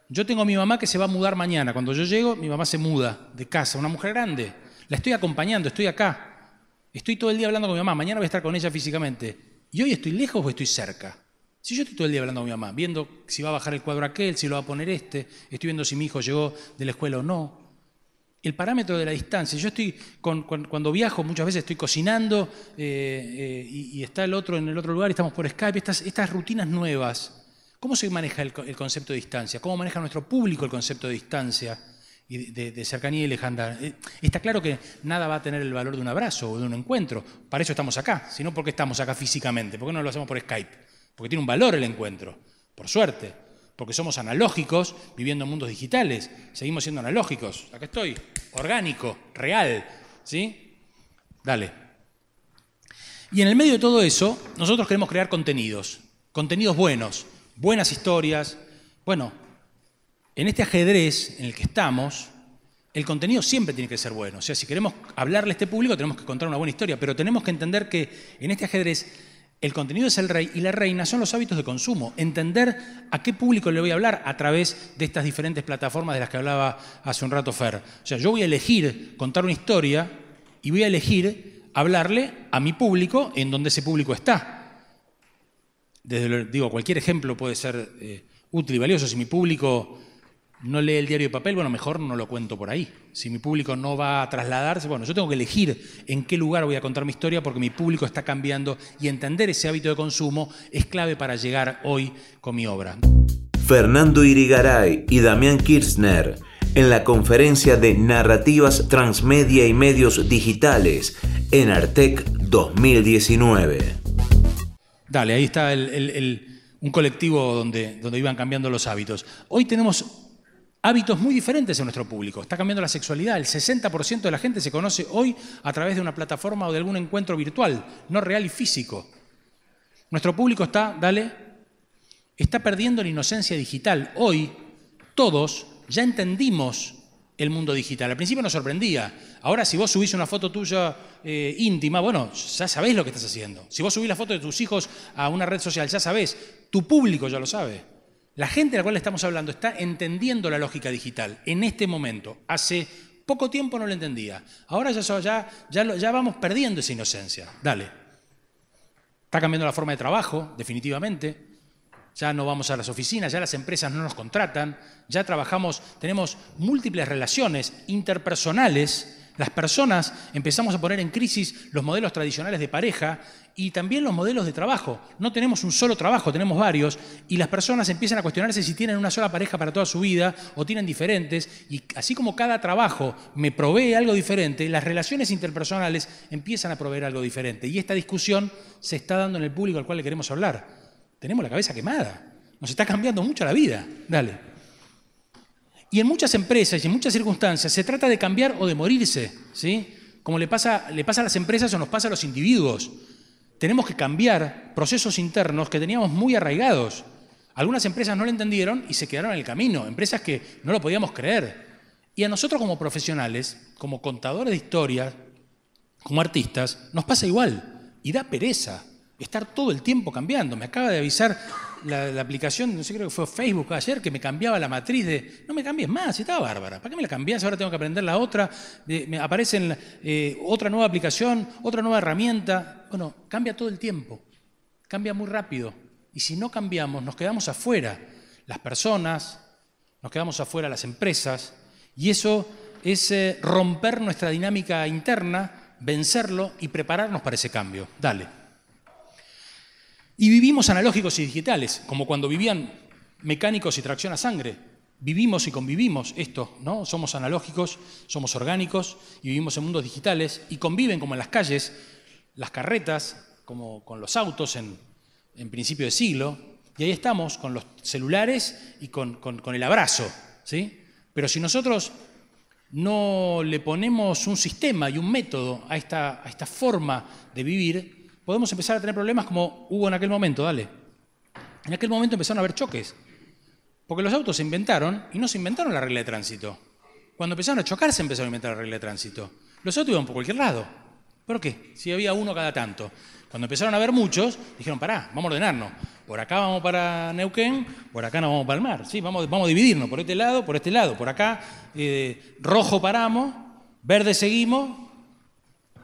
Yo tengo a mi mamá que se va a mudar mañana. Cuando yo llego, mi mamá se muda de casa, una mujer grande. La estoy acompañando, estoy acá. Estoy todo el día hablando con mi mamá. Mañana voy a estar con ella físicamente. ¿Y hoy estoy lejos o estoy cerca? Si yo estoy todo el día hablando con mi mamá, viendo si va a bajar el cuadro aquel, si lo va a poner este, estoy viendo si mi hijo llegó de la escuela o no. El parámetro de la distancia. Yo estoy, cuando viajo, muchas veces estoy cocinando eh, eh, y, está el otro en el otro lugar estamos por Skype. Estas, estas rutinas nuevas, ¿cómo se maneja el, concepto de distancia? ¿Cómo maneja nuestro público el concepto de distancia? y de, cercanía y lejanía. Eh, está claro que nada va a tener el valor de un abrazo o de un encuentro. Para eso estamos acá, sino porque estamos acá físicamente. ¿Por qué no lo hacemos por Skype? Porque tiene un valor el encuentro, por suerte, porque somos analógicos viviendo en mundos digitales, seguimos siendo analógicos. Acá estoy, orgánico, real, ¿sí? Dale. Y en el medio de todo eso, nosotros queremos crear contenidos, contenidos buenos, buenas historias. Bueno, en este ajedrez en el que estamos, el contenido siempre tiene que ser bueno. O sea, si queremos hablarle a este público, tenemos que contar una buena historia, pero tenemos que entender que en este ajedrez el contenido es el rey y la reina son los hábitos de consumo. Entender a qué público le voy a hablar a través de estas diferentes plataformas de las que hablaba hace un rato Fer. O sea, yo voy a elegir contar una historia y voy a elegir hablarle a mi público en donde ese público está. Desde, digo, cualquier ejemplo puede ser eh, útil y valioso. Si mi público no lee el diario de papel, bueno, mejor no lo cuento por ahí. Si mi público no va a trasladarse, bueno, yo tengo que elegir en qué lugar voy a contar mi historia porque mi público está cambiando y entender ese hábito de consumo es clave para llegar hoy con mi obra. Fernando Irigaray y Damián Kirchner en la conferencia de Narrativas Transmedia y Medios Digitales en Artec 2019. Dale, ahí está un colectivo donde, donde iban cambiando los hábitos. Hoy tenemos hábitos muy diferentes en nuestro público. Está cambiando la sexualidad. El 60% de la gente se conoce hoy a través de una plataforma o de algún encuentro virtual, no real y físico. Nuestro público está, dale, está perdiendo la inocencia digital. Hoy todos ya entendimos el mundo digital. Al principio nos sorprendía. Ahora si vos subís una foto tuya eh, íntima, bueno, ya sabés lo que estás haciendo. Si vos subís la foto de tus hijos a una red social, ya sabés. Tu público ya lo sabe. La gente a la cual estamos hablando está entendiendo la lógica digital en este momento. Hace poco tiempo no lo entendía. Ahora ya, ya, vamos perdiendo esa inocencia. Dale. Está cambiando la forma de trabajo, definitivamente. ya no vamos a las oficinas, ya las empresas no nos contratan, ya trabajamos, tenemos múltiples relaciones interpersonales las personas empezamos a poner en crisis los modelos tradicionales de pareja y también los modelos de trabajo. No tenemos un solo trabajo, tenemos varios, y las personas empiezan a cuestionarse si tienen una sola pareja para toda su vida o tienen diferentes, y así como cada trabajo me provee algo diferente, las relaciones interpersonales empiezan a proveer algo diferente. Y esta discusión se está dando en el público al cual le queremos hablar. Tenemos la cabeza quemada, nos está cambiando mucho la vida. Dale. Y en muchas empresas y en muchas circunstancias se trata de cambiar o de morirse, ¿sí? Como le pasa, le pasa a las empresas o nos pasa a los individuos. Tenemos que cambiar procesos internos que teníamos muy arraigados. Algunas empresas no lo entendieron y se quedaron en el camino, empresas que no lo podíamos creer. Y a nosotros como profesionales, como contadores de historias, como artistas, nos pasa igual. Y da pereza estar todo el tiempo cambiando. Me acaba de avisar la, aplicación, no sé, creo que fue Facebook ayer, que me cambiaba la matriz de, no me cambies más, estaba bárbara, ¿para qué me la cambias? Ahora tengo que aprender la otra, me aparece eh, otra nueva aplicación, otra nueva herramienta. Bueno, cambia todo el tiempo, cambia muy rápido. Y si no cambiamos, nos quedamos afuera, las personas, nos quedamos afuera las empresas, y eso es eh, romper nuestra dinámica interna, vencerlo y prepararnos para ese cambio. Dale. Y vivimos analógicos y digitales, como cuando vivían mecánicos y tracción a sangre. Vivimos y convivimos esto, ¿no? Somos analógicos, somos orgánicos y vivimos en mundos digitales y conviven como en las calles, las carretas, como con los autos en, principio de siglo, y ahí estamos con los celulares y con, el abrazo, ¿sí? Pero si nosotros no le ponemos un sistema y un método a esta, a esta forma de vivir, podemos empezar a tener problemas como hubo en aquel momento, dale. En aquel momento empezaron a haber choques, porque los autos se inventaron y no se inventaron la regla de tránsito. Cuando empezaron a chocar se empezaron a inventar la regla de tránsito. Los autos iban por cualquier lado. ¿Por qué? Si había uno cada tanto. Cuando empezaron a haber muchos, dijeron, pará, vamos a ordenarnos. Por acá vamos para Neuquén, por acá nos vamos para el mar. Sí, vamos, vamos a dividirnos por este lado, por este lado. Por acá, eh, rojo paramos, verde seguimos,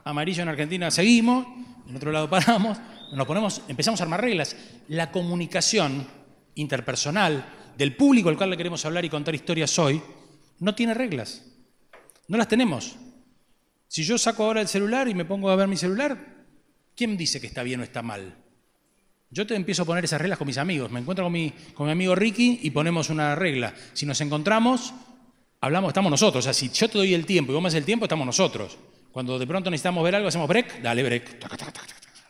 amarillo en Argentina seguimos, en otro lado paramos, nos ponemos, empezamos a armar reglas. La comunicación interpersonal del público al cual le queremos hablar y contar historias hoy no tiene reglas. No las tenemos. Si yo saco ahora el celular y me pongo a ver mi celular, ¿quién dice que está bien o está mal? Yo te empiezo a poner esas reglas con mis amigos. Me encuentro con mi, con mi amigo Ricky y ponemos una regla. Si nos encontramos, hablamos, estamos nosotros. O sea, si yo te doy el tiempo y vos me el tiempo, estamos nosotros. Cuando de pronto necesitamos ver algo, hacemos break, dale break.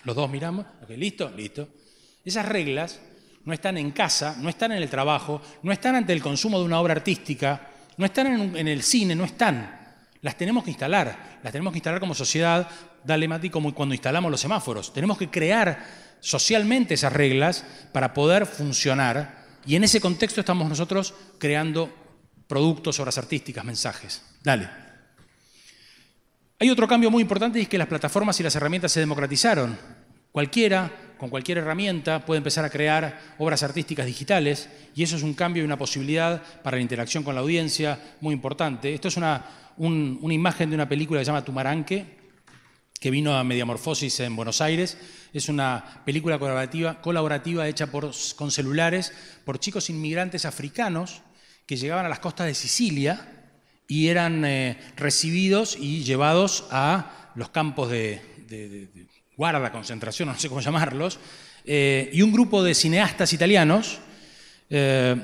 Los dos miramos, listo, listo. Esas reglas no están en casa, no están en el trabajo, no están ante el consumo de una obra artística, no están en, el cine, no están. Las tenemos que instalar, las tenemos que instalar como sociedad, dale Mati, como cuando instalamos los semáforos. Tenemos que crear socialmente esas reglas para poder funcionar y en ese contexto estamos nosotros creando productos, obras artísticas, mensajes. Dale. Hay otro cambio muy importante es que las plataformas y las herramientas se democratizaron. Cualquiera, con cualquier herramienta, puede empezar a crear obras artísticas digitales y eso es un cambio y una posibilidad para la interacción con la audiencia muy importante. Esto es una, imagen de una película que se llama Tumaranque, que vino a Mediamorfosis en Buenos Aires. Es una película colaborativa, colaborativa hecha por, con celulares por chicos inmigrantes africanos que llegaban a las costas de Sicilia y eran eh, recibidos y llevados a los campos de, guarda, concentración, no sé cómo llamarlos, eh, y un grupo de cineastas italianos eh,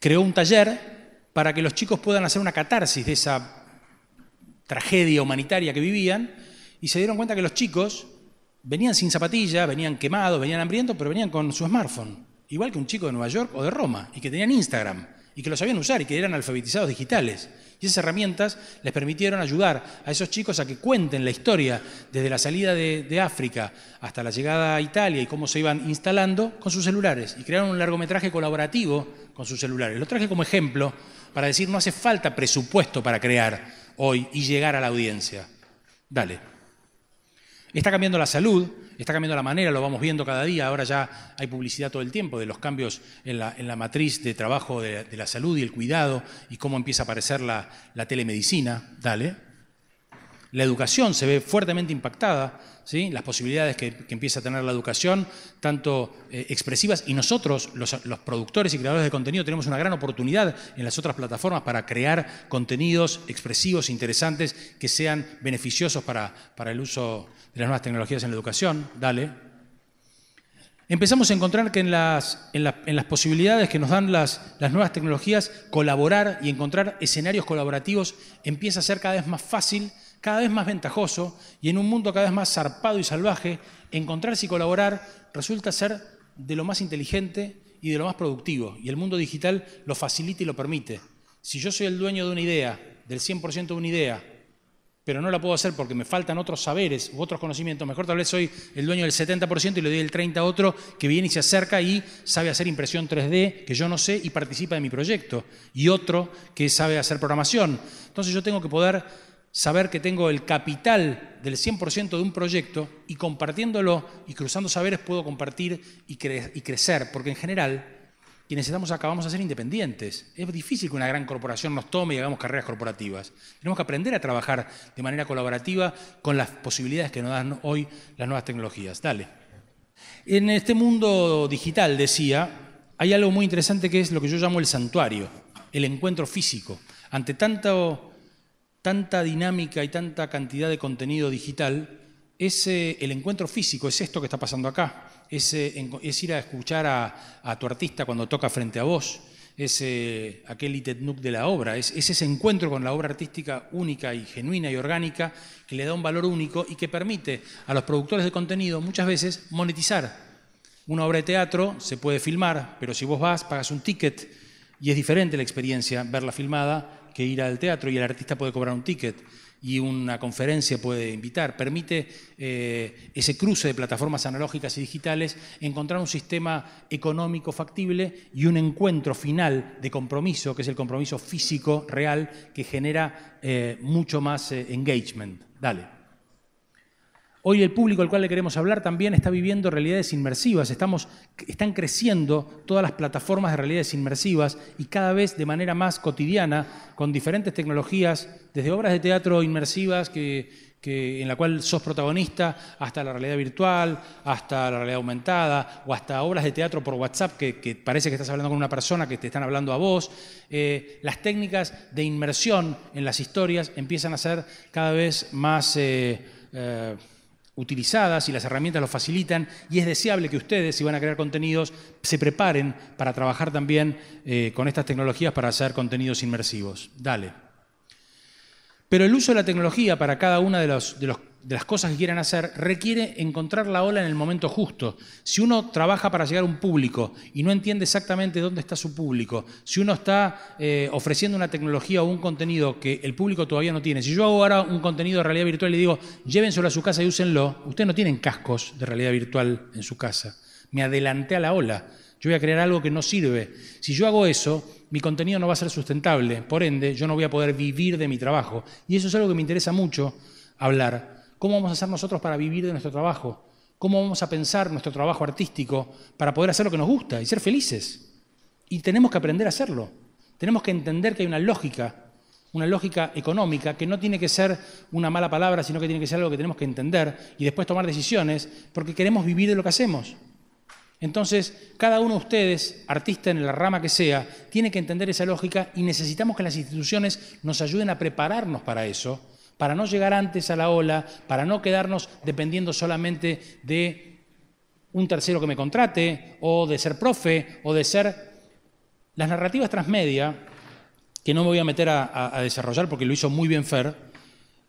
creó un taller para que los chicos puedan hacer una catarsis de esa tragedia humanitaria que vivían, y se dieron cuenta que los chicos venían sin zapatilla, venían quemados, venían hambrientos, pero venían con su smartphone, igual que un chico de Nueva York o de Roma, y que tenían Instagram, y que lo sabían usar, y que eran alfabetizados digitales. Y esas herramientas les permitieron ayudar a esos chicos a que cuenten la historia desde la salida de, África hasta la llegada a Italia y cómo se iban instalando con sus celulares. Y crearon un largometraje colaborativo con sus celulares. Lo traje como ejemplo para decir no hace falta presupuesto para crear hoy y llegar a la audiencia. Dale. Está cambiando la salud, está cambiando la manera, lo vamos viendo cada día, ahora ya hay publicidad todo el tiempo de los cambios en la, matriz de trabajo de, la salud y el cuidado y cómo empieza a aparecer la, telemedicina, dale. La educación se ve fuertemente impactada, ¿sí? las posibilidades que, empieza a tener la educación, tanto eh, expresivas, y nosotros, los, productores y creadores de contenido, tenemos una gran oportunidad en las otras plataformas para crear contenidos expresivos, interesantes, que sean beneficiosos para, para el uso de las nuevas tecnologías en la educación. Dale. Empezamos a encontrar que en las, en, las posibilidades que nos dan las, las, nuevas tecnologías, colaborar y encontrar escenarios colaborativos empieza a ser cada vez más fácil cada vez más ventajoso y en un mundo cada vez más zarpado y salvaje, encontrarse y colaborar resulta ser de lo más inteligente y de lo más productivo. Y el mundo digital lo facilita y lo permite. Si yo soy el dueño de una idea, del 100% de una idea, pero no la puedo hacer porque me faltan otros saberes u otros conocimientos, mejor tal vez soy el dueño del 70% y le doy el 30% a otro que viene y se acerca y sabe hacer impresión 3D, que yo no sé, y participa de mi proyecto, y otro que sabe hacer programación. Entonces yo tengo que poder saber que tengo el capital del 100% de un proyecto y compartiéndolo y cruzando saberes puedo compartir y, crecer, porque en general quienes estamos acá vamos a ser independientes. Es difícil que una gran corporación nos tome y hagamos carreras corporativas. Tenemos que aprender a trabajar de manera colaborativa con las posibilidades que nos dan hoy las nuevas tecnologías. Dale. En este mundo digital, decía, hay algo muy interesante que es lo que yo llamo el santuario, el encuentro físico. Ante tanto tanta dinámica y tanta cantidad de contenido digital, es el encuentro físico, es esto que está pasando acá, es, ir a escuchar a, tu artista cuando toca frente a vos, es eh, aquel itetnuk de la obra, es, es, ese encuentro con la obra artística única y genuina y orgánica que le da un valor único y que permite a los productores de contenido muchas veces monetizar. Una obra de teatro se puede filmar, pero si vos vas, pagas un ticket y es diferente la experiencia verla filmada que ir al teatro y el artista puede cobrar un ticket y una conferencia puede invitar. Permite eh, ese cruce de plataformas analógicas y digitales encontrar un sistema económico factible y un encuentro final de compromiso, que es el compromiso físico real, que genera eh, mucho más eh, engagement. Dale. Hoy el público al cual le queremos hablar también está viviendo realidades inmersivas. Estamos, están creciendo todas las plataformas de realidades inmersivas y cada vez de manera más cotidiana, con diferentes tecnologías, desde obras de teatro inmersivas que, en la cual sos protagonista, hasta la realidad virtual, hasta la realidad aumentada, o hasta obras de teatro por WhatsApp que, parece que estás hablando con una persona que te están hablando a vos. Eh, las técnicas de inmersión en las historias empiezan a ser cada vez más... Eh, eh, utilizadas y las herramientas lo facilitan y es deseable que ustedes, si van a crear contenidos, se preparen para trabajar también eh, con estas tecnologías para hacer contenidos inmersivos. Dale. Pero el uso de la tecnología para cada una de, los, de los de las cosas que quieran hacer requiere encontrar la ola en el momento justo. Si uno trabaja para llegar a un público y no entiende exactamente dónde está su público, si uno está eh, ofreciendo una tecnología o un contenido que el público todavía no tiene, si yo hago ahora un contenido de realidad virtual y digo, llévenselo a su casa y úsenlo, ustedes no tienen cascos de realidad virtual en su casa. Me adelanté a la ola. Yo voy a crear algo que no sirve. Si yo hago eso, mi contenido no va a ser sustentable. Por ende, yo no voy a poder vivir de mi trabajo. Y eso es algo que me interesa mucho hablar ¿Cómo vamos a hacer nosotros para vivir de nuestro trabajo? ¿Cómo vamos a pensar nuestro trabajo artístico para poder hacer lo que nos gusta y ser felices? Y tenemos que aprender a hacerlo. Tenemos que entender que hay una lógica, una lógica económica, que no tiene que ser una mala palabra, sino que tiene que ser algo que tenemos que entender y después tomar decisiones, porque queremos vivir de lo que hacemos. Entonces, cada uno de ustedes, artista en la rama que sea, tiene que entender esa lógica y necesitamos que las instituciones nos ayuden a prepararnos para eso para no llegar antes a la ola, para no quedarnos dependiendo solamente de un tercero que me contrate, o de ser profe, o de ser... Las narrativas transmedia, que no me voy a meter a, desarrollar porque lo hizo muy bien Fer,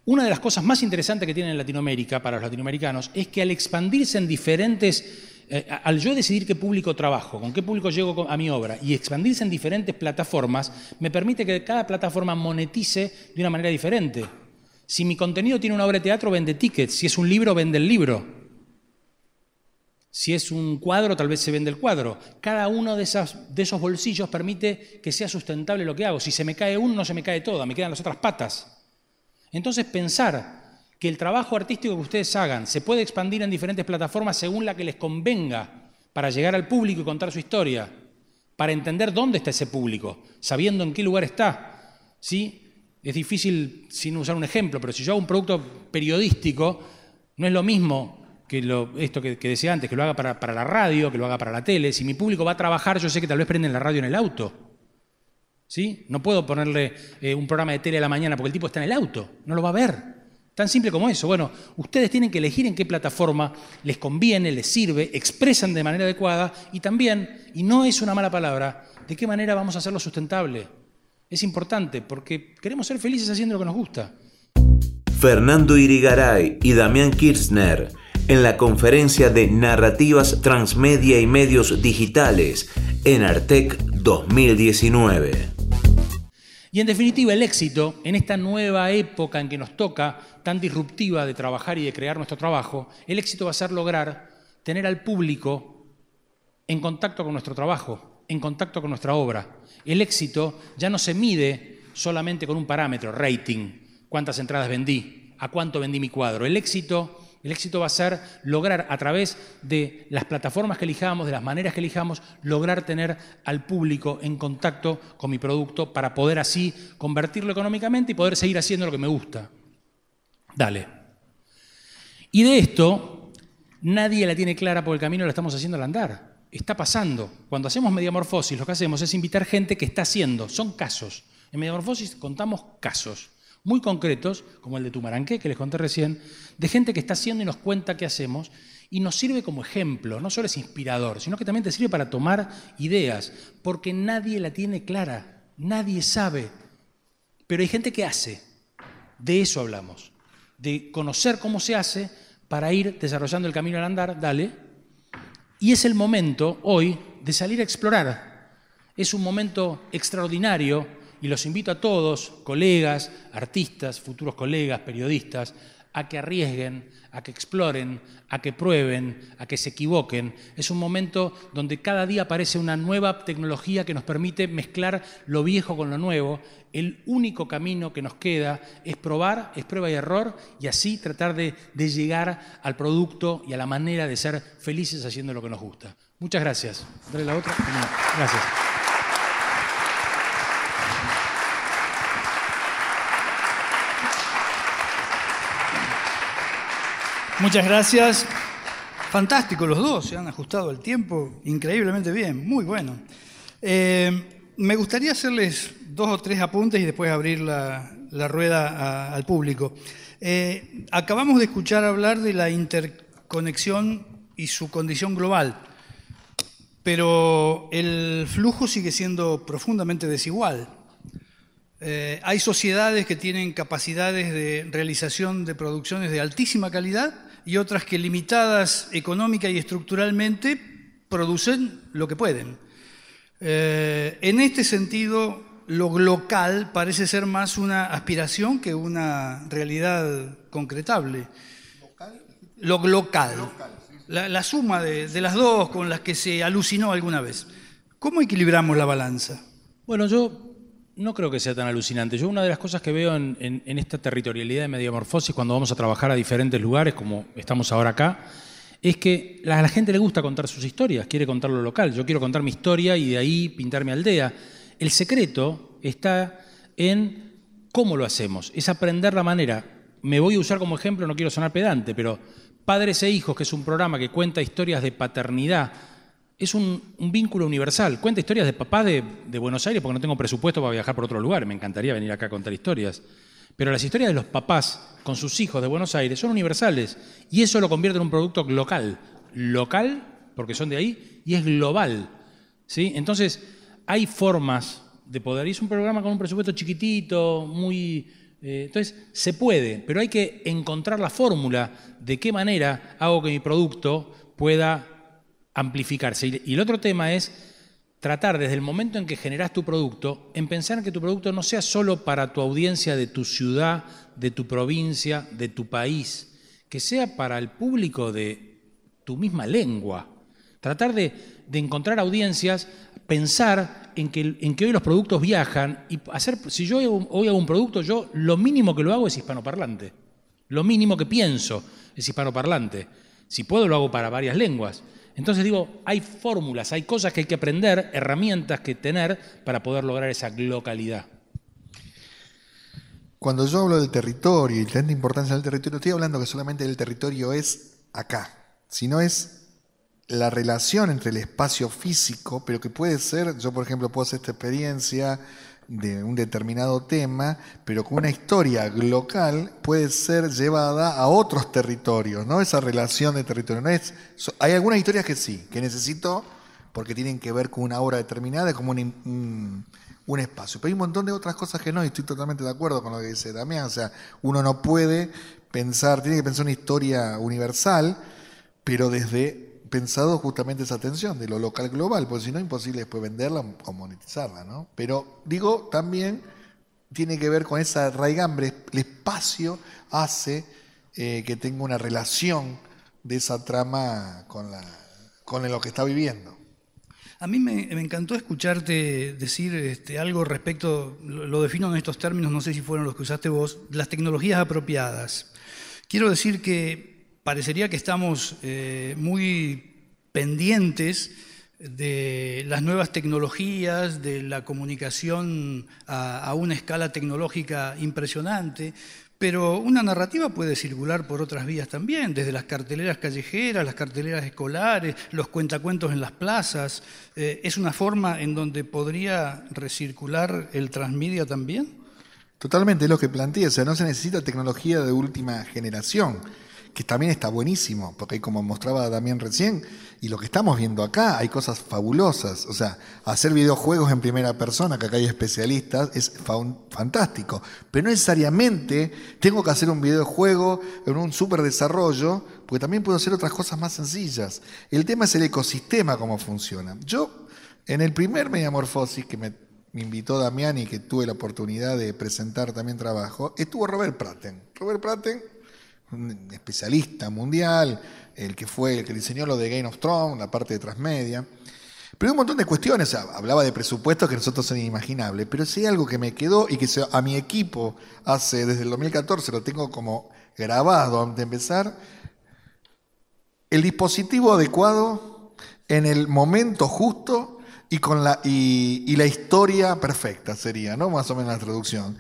una de las cosas más interesantes que tiene en Latinoamérica para los latinoamericanos es que al expandirse en diferentes eh, al yo decidir qué público trabajo, con qué público llego a mi obra y expandirse en diferentes plataformas, me permite que cada plataforma monetice de una manera diferente. Si mi contenido tiene una obra de teatro, vende tickets. Si es un libro, vende el libro. Si es un cuadro, tal vez se vende el cuadro. Cada uno de, esos bolsillos permite que sea sustentable lo que hago. Si se me cae uno, no se me cae toda, me quedan las otras patas. Entonces pensar que el trabajo artístico que ustedes hagan se puede expandir en diferentes plataformas según la que les convenga para llegar al público y contar su historia, para entender dónde está ese público, sabiendo en qué lugar está, ¿sí? Es difícil sin usar un ejemplo, pero si yo hago un producto periodístico, no es lo mismo que lo, esto que, decía antes, que lo haga para, la radio, que lo haga para la tele. Si mi público va a trabajar, yo sé que tal vez prenden la radio en el auto. ¿Sí? No puedo ponerle eh, un programa de tele a la mañana porque el tipo está en el auto, no lo va a ver. Tan simple como eso. Bueno, ustedes tienen que elegir en qué plataforma les conviene, les sirve, expresan de manera adecuada y también, y no es una mala palabra, de qué manera vamos a hacerlo sustentable es importante porque queremos ser felices haciendo lo que nos gusta. Fernando Irigaray y Damián Kirchner en la conferencia de Narrativas Transmedia y Medios Digitales en Artec 2019. Y en definitiva, el éxito en esta nueva época en que nos toca, tan disruptiva de trabajar y de crear nuestro trabajo, el éxito va a ser lograr tener al público en contacto con nuestro trabajo, en contacto con nuestra obra. El éxito ya no se mide solamente con un parámetro, rating, cuántas entradas vendí, a cuánto vendí mi cuadro. El éxito, el éxito va a ser lograr a través de las plataformas que elijamos, de las maneras que elijamos, lograr tener al público en contacto con mi producto para poder así convertirlo económicamente y poder seguir haciendo lo que me gusta. Dale. Y de esto nadie la tiene clara porque el camino lo estamos haciendo al andar está pasando. Cuando hacemos mediamorfosis, lo que hacemos es invitar gente que está haciendo. Son casos. En mediamorfosis contamos casos muy concretos, como el de Tumaranqué, que les conté recién, de gente que está haciendo y nos cuenta qué hacemos, y nos sirve como ejemplo, no solo es inspirador, sino que también te sirve para tomar ideas, porque nadie la tiene clara, nadie sabe, pero hay gente que hace, de eso hablamos, de conocer cómo se hace para ir desarrollando el camino al andar, dale, y es el momento hoy de salir a explorar. Es un momento extraordinario y los invito a todos, colegas, artistas, futuros colegas, periodistas, a que arriesguen, a que exploren, a que prueben, a que se equivoquen. Es un momento donde cada día aparece una nueva tecnología que nos permite mezclar lo viejo con lo nuevo. El único camino que nos queda es probar, es prueba y error, y así tratar de, llegar al producto y a la manera de ser felices haciendo lo que nos gusta. Muchas gracias. Dale la otra. Gracias. Muchas gracias. Fantástico los dos, se han ajustado el tiempo increíblemente bien, muy bueno. Eh, me gustaría hacerles dos o tres apuntes y después abrir la, rueda al público. Eh, acabamos de escuchar hablar de la interconexión y su condición global, pero el flujo sigue siendo profundamente desigual. Eh, hay sociedades que tienen capacidades de realización de producciones de altísima calidad y otras que limitadas económica y estructuralmente producen lo que pueden. Eh, en este sentido, lo local parece ser más una aspiración que una realidad concretable. Lo local. La, suma de, de, las dos con las que se alucinó alguna vez. ¿Cómo equilibramos la balanza? Bueno, yo no creo que sea tan alucinante. Yo una de las cosas que veo en, esta territorialidad de mediamorfosis cuando vamos a trabajar a diferentes lugares, como estamos ahora acá, es que a la gente le gusta contar sus historias, quiere contar lo local. Yo quiero contar mi historia y de ahí pintar mi aldea. El secreto está en cómo lo hacemos, es aprender la manera. Me voy a usar como ejemplo, no quiero sonar pedante, pero Padres e Hijos, que es un programa que cuenta historias de paternidad es un, vínculo universal. Cuenta historias de papá de, Buenos Aires porque no tengo presupuesto para viajar por otro lugar. Me encantaría venir acá a contar historias. Pero las historias de los papás con sus hijos de Buenos Aires son universales. Y eso lo convierte en un producto local. Local, porque son de ahí, y es global. ¿sí? Entonces, hay formas de poder. Y es un programa con un presupuesto chiquitito, muy... Eh, entonces, se puede, pero hay que encontrar la fórmula de qué manera hago que mi producto pueda amplificarse. Y el otro tema es tratar desde el momento en que generas tu producto, en pensar que tu producto no sea solo para tu audiencia de tu ciudad, de tu provincia, de tu país, que sea para el público de tu misma lengua. Tratar de, encontrar audiencias, pensar en que, en que, hoy los productos viajan y hacer, si yo hoy hago un producto, yo lo mínimo que lo hago es hispanoparlante. Lo mínimo que pienso es hispanoparlante. Si puedo, lo hago para varias lenguas. Entonces digo, hay fórmulas, hay cosas que hay que aprender, herramientas que tener para poder lograr esa localidad. cuando yo hablo del territorio y tanta importancia del territorio, estoy hablando que solamente el territorio es acá, sino es la relación entre el espacio físico, pero que puede ser, yo por ejemplo puedo hacer esta experiencia de un determinado tema, pero con una historia local puede ser llevada a otros territorios, ¿no? Esa relación de territorio. No es, hay algunas historias que sí, que necesito porque tienen que ver con una obra determinada, como un, un, espacio. Pero hay un montón de otras cosas que no, y estoy totalmente de acuerdo con lo que dice Damián. O sea, uno no puede pensar, tiene que pensar una historia universal, pero desde pensado justamente esa atención de lo local global, porque si no, imposible después venderla o monetizarla, ¿no? Pero digo, también tiene que ver con esa raigambre, el espacio hace eh, que tenga una relación de esa trama con, la, con lo que está viviendo. A mí me, encantó escucharte decir este, algo respecto, lo, defino en estos términos, no sé si fueron los que usaste vos, las tecnologías apropiadas. Quiero decir que parecería que estamos eh, muy pendientes de las nuevas tecnologías, de la comunicación a, una escala tecnológica impresionante, pero una narrativa puede circular por otras vías también, desde las carteleras callejeras, las carteleras escolares, los cuentacuentos en las plazas. Eh, ¿Es una forma en donde podría recircular el transmedia también? Totalmente, es lo que plantea, o sea, no se necesita tecnología de última generación que también está buenísimo, porque como mostraba Damián recién, y lo que estamos viendo acá, hay cosas fabulosas. O sea, hacer videojuegos en primera persona, que acá hay especialistas, es fantástico. Pero no necesariamente tengo que hacer un videojuego en un súper desarrollo, porque también puedo hacer otras cosas más sencillas. El tema es el ecosistema, cómo funciona. Yo, en el primer Mediamorfosis que me, me invitó Damián y que tuve la oportunidad de presentar también trabajo, estuvo Robert Pratten. Robert Pratten un especialista mundial, el que fue el que diseñó lo de Game of Thrones, la parte de transmedia. Pero hay un montón de cuestiones, hablaba de presupuestos que nosotros son inimaginables, pero hay algo que me quedó y que a mi equipo hace desde el 2014, lo tengo como grabado antes de empezar, el dispositivo adecuado en el momento justo y, con la, y la historia perfecta sería, ¿no? Más o menos la traducción.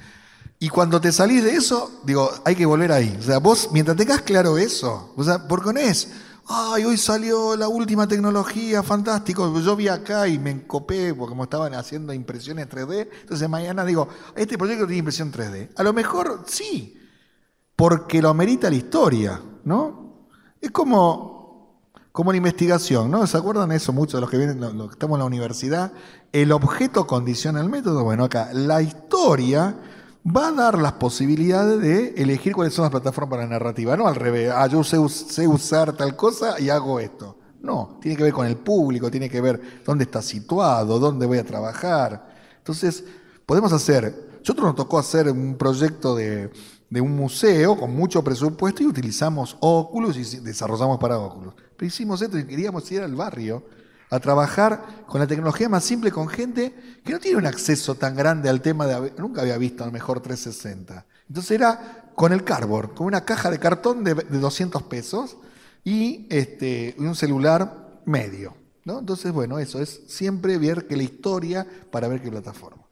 Y cuando te salís de eso, digo, hay que volver ahí. O sea, vos, mientras tengas claro eso, o sea, porque no es, ay, hoy salió la última tecnología, fantástico. Yo vi acá y me encopé porque como estaban haciendo impresiones 3D. Entonces mañana digo, este proyecto tiene impresión 3D. A lo mejor sí, porque lo amerita la historia, ¿no? Es como, como la investigación, ¿no? ¿Se acuerdan eso muchos de los que vienen, los que estamos en la universidad? El objeto condiciona el método. Bueno, acá, la historia va a dar las posibilidades de elegir cuáles son las plataformas para la narrativa. No al revés, ah, yo sé, usar tal cosa y hago esto. No, tiene que ver con el público, tiene que ver dónde está situado, dónde voy a trabajar. Entonces, podemos hacer, nosotros nos tocó hacer un proyecto de, de un museo con mucho presupuesto y utilizamos óculos y desarrollamos para óculos. Pero hicimos esto y queríamos ir al barrio a trabajar con la tecnología más simple, con gente que no tiene un acceso tan grande al tema de... Nunca había visto a lo mejor 360. Entonces era con el cardboard, con una caja de cartón de, 200 pesos y este, un celular medio. ¿no? Entonces, bueno, eso es siempre ver que la historia para ver qué plataforma.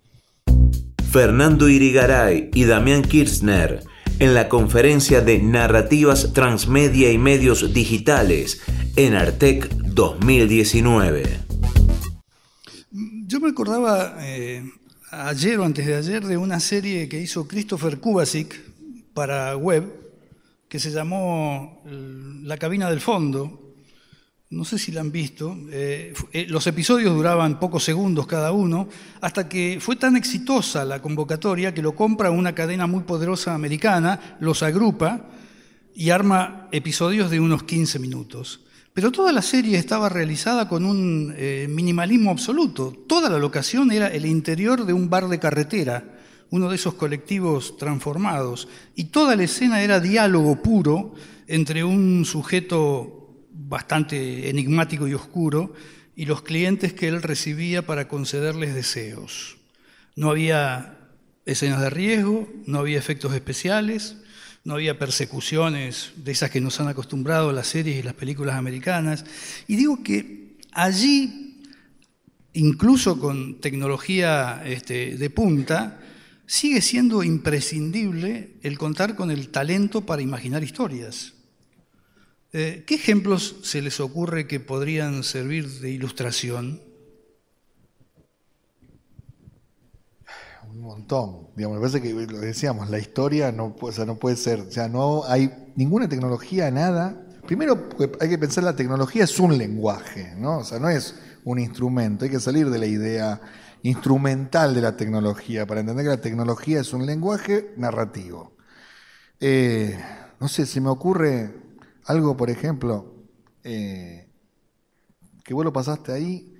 Fernando Irigaray y Damián Kirchner en la conferencia de Narrativas Transmedia y Medios Digitales en Artec 2019. Yo me acordaba eh, ayer o antes de ayer de una serie que hizo Christopher Kubasik para web que se llamó La cabina del fondo. No sé si la han visto. Eh, eh, los episodios duraban pocos segundos cada uno, hasta que fue tan exitosa la convocatoria que lo compra una cadena muy poderosa americana, los agrupa y arma episodios de unos 15 minutos. Pero toda la serie estaba realizada con un eh, minimalismo absoluto. Toda la locación era el interior de un bar de carretera, uno de esos colectivos transformados. Y toda la escena era diálogo puro entre un sujeto bastante enigmático y oscuro y los clientes que él recibía para concederles deseos. No había escenas de riesgo, no había efectos especiales, no había persecuciones de esas que nos han acostumbrado las series y las películas americanas. Y digo que allí, incluso con tecnología este, de punta, sigue siendo imprescindible el contar con el talento para imaginar historias. Eh, ¿Qué ejemplos se les ocurre que podrían servir de ilustración? Un montón. Digamos, me parece que lo decíamos, la historia no, o sea, no puede ser, o sea, no hay ninguna tecnología, nada. Primero porque hay que pensar la tecnología es un lenguaje, ¿no? O sea, no es un instrumento, hay que salir de la idea instrumental de la tecnología para entender que la tecnología es un lenguaje narrativo. Eh, no sé, se me ocurre algo, por ejemplo, eh, que vos lo pasaste ahí,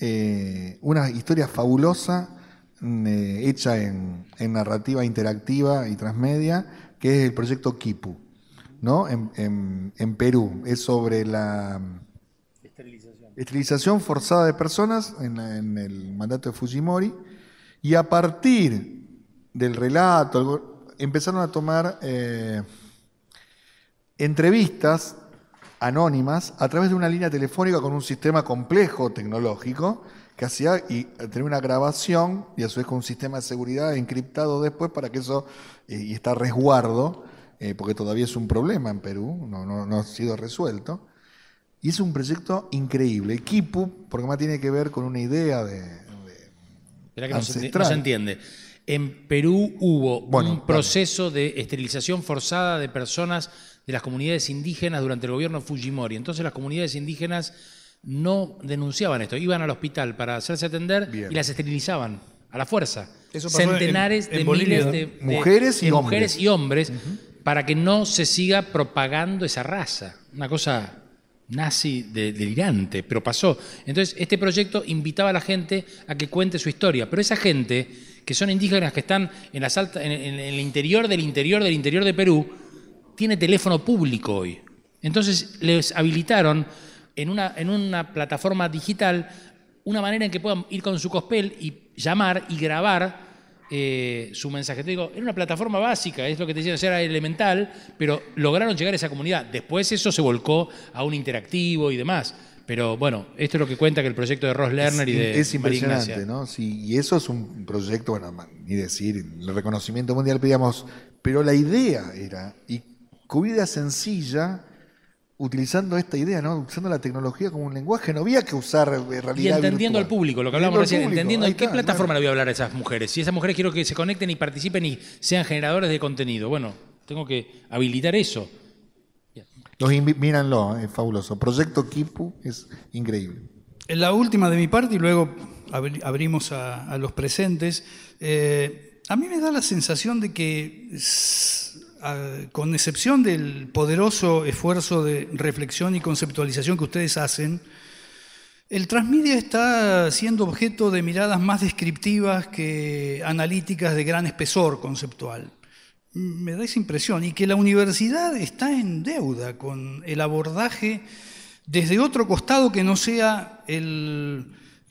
eh, una historia fabulosa mm, eh, hecha en, en narrativa interactiva y transmedia, que es el proyecto Kipu, ¿no? En, en- en Perú. Es sobre la esterilización forzada de personas en, la- en el mandato de Fujimori, y a partir del relato empezaron a tomar entrevistas anónimas a través de una línea telefónica con un sistema complejo tecnológico que hacía y tenía una grabación y a su vez con un sistema de seguridad encriptado después para que eso eh, y está resguardo eh, porque todavía es un problema en Perú no, no, no ha sido resuelto y es un proyecto increíble Kipu porque más tiene que ver con una idea de, Esperá que Ancestral. no se entiende. En Perú hubo Bueno, un proceso de esterilización forzada de personas de las comunidades indígenas durante el gobierno Fujimori. Entonces las comunidades indígenas no denunciaban esto, iban al hospital para hacerse atender y las esterilizaban a la fuerza. Eso pasó en- Centenares en de Bolivia, miles ¿no? de, de- Mujeres y de mujeres y hombres para que no se siga propagando esa raza. Una cosa nazi de- delirante, pero pasó. Entonces, este proyecto invitaba a la gente a que cuente su historia, pero esa gente, que son indígenas, que están en, las alta- en- en el interior del interior del interior de Perú, tiene teléfono público hoy. Entonces, les habilitaron en una, en una plataforma digital una manera en que puedan ir con su cospel y llamar y grabar eh, su mensaje. Te digo, era una plataforma básica, es lo que te decía, era elemental, pero lograron llegar a esa comunidad. Después eso se volcó a un interactivo y demás. Pero bueno, esto es lo que cuenta que el proyecto de Ross Lerner y de es impresionante. ¿no? Sí, y eso es un proyecto, bueno, ni decir, el reconocimiento mundial, digamos, pero la idea era, y con vida sencilla, utilizando esta idea, ¿no? Usando la tecnología como un lenguaje, no había que usar eh, realidad Y entendiendo al público, lo que al recién, entendiendo en qué está, plataforma claro. le voy a hablar a esas mujeres. Si esas mujeres quiero que se conecten y participen y sean generadores de contenido, bueno, tengo que habilitar eso. Los míranlo, es fabuloso. Proyecto Kipu es increíble. La última de mi parte y luego abri- abrimos a, a los presentes. Eh, a mí me da la sensación de que, con excepción del poderoso esfuerzo de reflexión y conceptualización que ustedes hacen, el transmedia está siendo objeto de miradas más descriptivas que analíticas de gran espesor conceptual. Me da esa impresión. Y que la universidad está en deuda con el abordaje desde otro costado que no sea el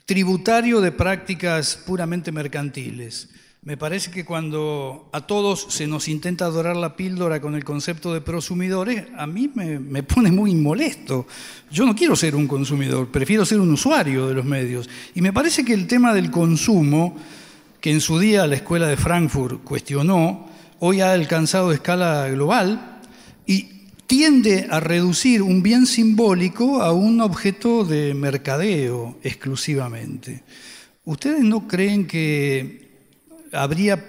tributario de prácticas puramente mercantiles. Me parece que cuando a todos se nos intenta dorar la píldora con el concepto de prosumidores, a mí me, me pone muy molesto. Yo no quiero ser un consumidor, prefiero ser un usuario de los medios. Y me parece que el tema del consumo, que en su día la Escuela de Frankfurt cuestionó, hoy ha alcanzado escala global y tiende a reducir un bien simbólico a un objeto de mercadeo exclusivamente. ¿Ustedes no creen que habría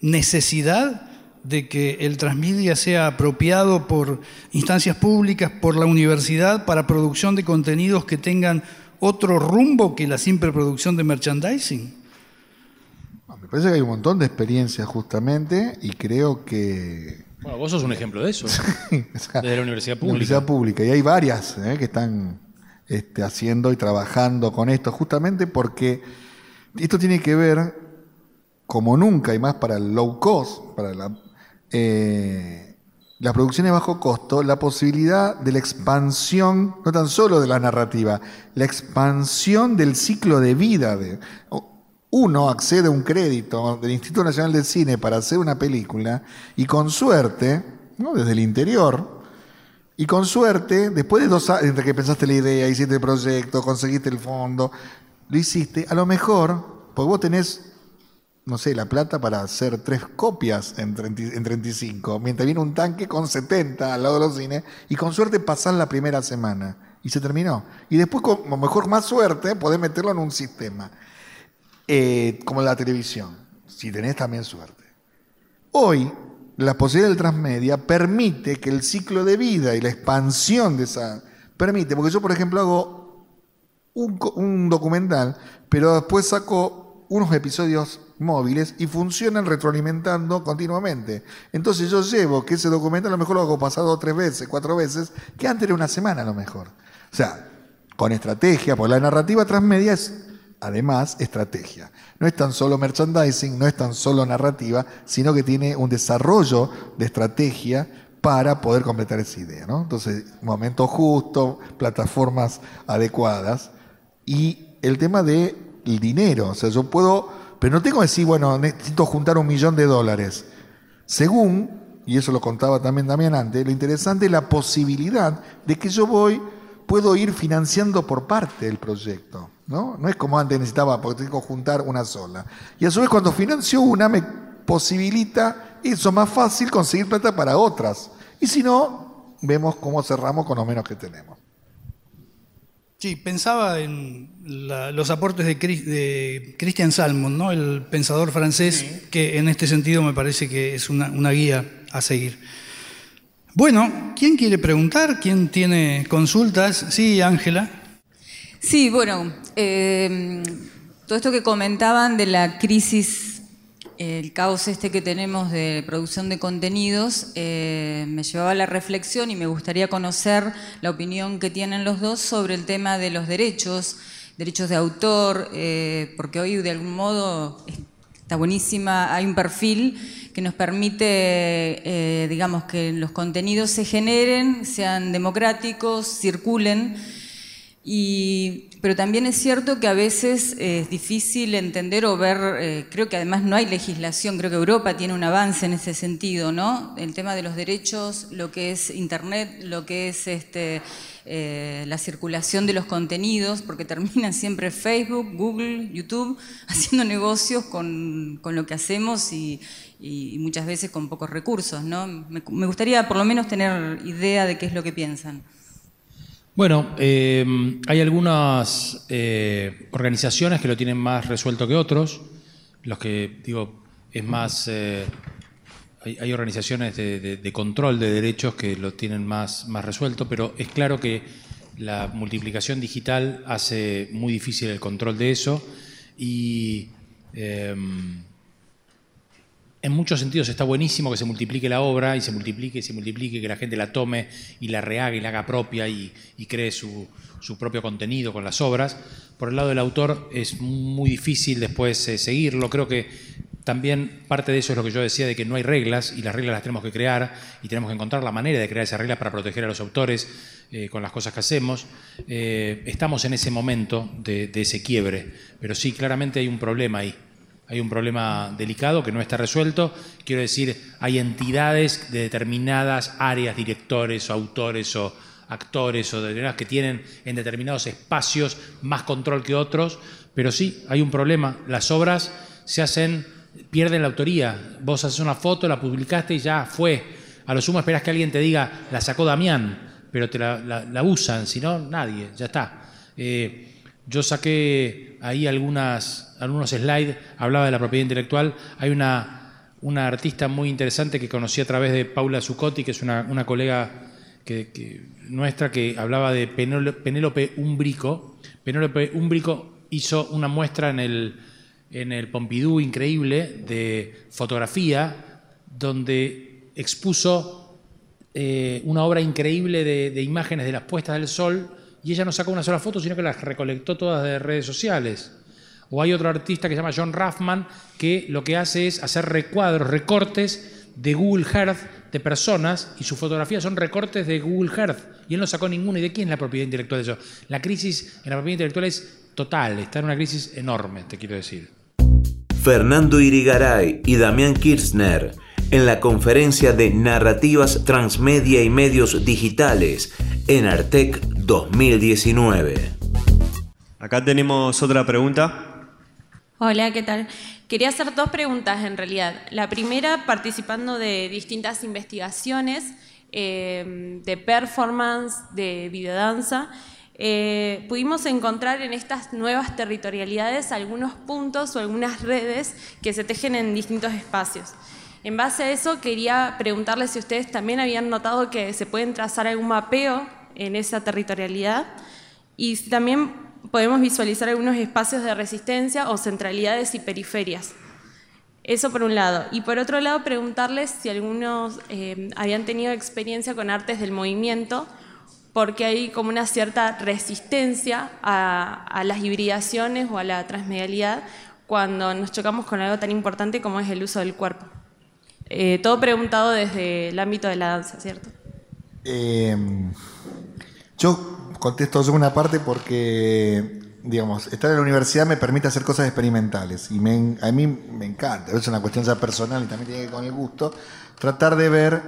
necesidad de que el transmedia sea apropiado por instancias públicas, por la universidad, para producción de contenidos que tengan otro rumbo que la simple producción de merchandising? Me parece que hay un montón de experiencias justamente y creo que Bueno, vos sos un ejemplo de eso. Desde la universidad pública. Universidad pública. Y hay varias ¿eh? que están este, haciendo y trabajando con esto, justamente porque esto tiene que ver, como nunca, y más para el low cost, para la, eh, las producciones bajo costo, la posibilidad de la expansión, no tan solo de la narrativa, la expansión del ciclo de vida. De, uno accede a un crédito del Instituto Nacional del Cine para hacer una película y con suerte, ¿no? desde el interior, y con suerte, después de dos años, entre que pensaste la idea, hiciste el proyecto, conseguiste el fondo, lo hiciste, a lo mejor, porque vos tenés no sé, la plata para hacer tres copias en, 35, mientras viene un tanque con 70 al lado de los cines y con suerte pasar la primera semana. Y se terminó. Y después, con mejor más suerte, podés meterlo en un sistema. Eh, como la televisión, si tenés también suerte. Hoy, la posibilidad del transmedia permite que el ciclo de vida y la expansión de esa... Permite, porque yo, por ejemplo, hago un, un documental, pero después saco unos episodios móviles y funcionan retroalimentando continuamente. Entonces yo llevo que ese documental a lo mejor lo hago pasado tres veces, cuatro veces, que antes de una semana a lo mejor. O sea, con estrategia, porque la narrativa transmedia es además estrategia. No es tan solo merchandising, no es tan solo narrativa, sino que tiene un desarrollo de estrategia para poder completar esa idea. ¿no? Entonces, momento justo, plataformas adecuadas y el tema del dinero. O sea, yo puedo, pero no tengo que decir, bueno, necesito juntar un millón de dólares. Según, y eso lo contaba también Damián antes, lo interesante es la posibilidad de que yo voy puedo ir financiando por parte del proyecto. ¿no? no es como antes necesitaba, porque tengo que juntar una sola. Y a su vez cuando financio una me posibilita eso más fácil conseguir plata para otras. Y si no, vemos cómo cerramos con lo menos que tenemos. Sí, pensaba en los aportes de, Christian Salmon, ¿no? el pensador francés, que en este sentido me parece que es una guía a seguir. Bueno, ¿quién quiere preguntar? ¿Quién tiene consultas? Sí, Ángela. Sí, bueno, eh, todo esto que comentaban de la crisis, el caos este que tenemos de producción de contenidos, eh, me llevaba a la reflexión y me gustaría conocer la opinión que tienen los dos sobre el tema de los derechos, derechos de autor, eh, porque hoy de algún modo está buenísima, hay un perfil que nos permite, eh, digamos, que los contenidos se generen, sean democráticos, circulen. Pero también es cierto que a veces es difícil entender o ver, eh, creo que además no hay legislación, creo que Europa tiene un avance en ese sentido, ¿no? El tema de los derechos, lo que es Internet, lo que es este, eh, la circulación de los contenidos, porque terminan siempre Facebook, Google, YouTube, haciendo negocios con, con lo que hacemos y, y, muchas veces con pocos recursos. ¿no? Me, gustaría por lo menos tener idea de qué es lo que piensan. Bueno, eh, hay algunas eh, organizaciones que lo tienen más resuelto que otros. Los que, digo, es más... Hay, organizaciones de, control de derechos que lo tienen más, más resuelto, pero es claro que la multiplicación digital hace muy difícil el control de eso y em, en muchos sentidos está buenísimo que se multiplique la obra y se multiplique y se multiplique, que la gente la tome y la rehaga y la haga propia y, cree su, propio contenido con las obras. Por el lado del autor es muy difícil después eh, seguirlo. Creo que también parte de eso es lo que yo decía, de que no hay reglas y las reglas las tenemos que crear y tenemos que encontrar la manera de crear esas reglas para proteger a los autores eh, con las cosas que hacemos. Eh, estamos en ese momento de, ese quiebre, pero sí, claramente hay un problema ahí. Hay un problema delicado que no está resuelto. Quiero decir, hay entidades de determinadas áreas, directores o autores o actores o determinadas que tienen en determinados espacios más control que otros, pero sí, hay un problema. Las obras se hacen pierden la autoría. Vos haces una foto, la publicaste y ya fue. A lo sumo esperas que alguien te diga, la sacó Damián, pero te la, usan, si no, nadie, ya está. Eh, yo saqué ahí algunas, algunos slides, hablaba de la propiedad intelectual. Hay una, una artista muy interesante que conocí a través de Paula Zucotti, que es una, colega que, nuestra que hablaba de Penélope Umbrico. Penélope Umbrico hizo una muestra en el en el Pompidou increíble de fotografía, donde expuso eh, una obra increíble de, imágenes de las puestas del sol y ella no sacó una sola foto, sino que las recolectó todas de redes sociales. O hay otro artista que se llama John Raffman que lo que hace es hacer recuadros, recortes de Google Earth de personas y sus fotografías son recortes de Google Earth y él no sacó ninguno. ¿Y de quién es la propiedad intelectual de eso? La crisis en la propiedad intelectual es total, está en una crisis enorme, te quiero decir. Fernando Irigaray y Damián Kirchner en la conferencia de Narrativas Transmedia y Medios Digitales en Artec 2019. Acá tenemos otra pregunta. Hola, ¿qué tal? Quería hacer dos preguntas en realidad. La primera, participando de distintas investigaciones eh, de performance, de videodanza, eh, pudimos encontrar en estas nuevas territorialidades algunos puntos o algunas redes que se tejen en distintos espacios. En base a eso, quería preguntarles si ustedes también habían notado que se pueden trazar algún mapeo en esa territorialidad y también podemos visualizar algunos espacios de resistencia o centralidades y periferias. Eso por un lado. Y por otro lado, preguntarles si algunos eh, habían tenido experiencia con artes del movimiento, porque hay como una cierta resistencia a, las hibridaciones o a la transmedialidad cuando nos chocamos con algo tan importante como es el uso del cuerpo. Eh, todo preguntado desde el ámbito de la danza, ¿cierto? Eh, yo contesto yo una parte porque, digamos, estar en la universidad me permite hacer cosas experimentales y a mí me encanta, es una cuestión ya personal y también tiene que ver con el gusto, tratar de ver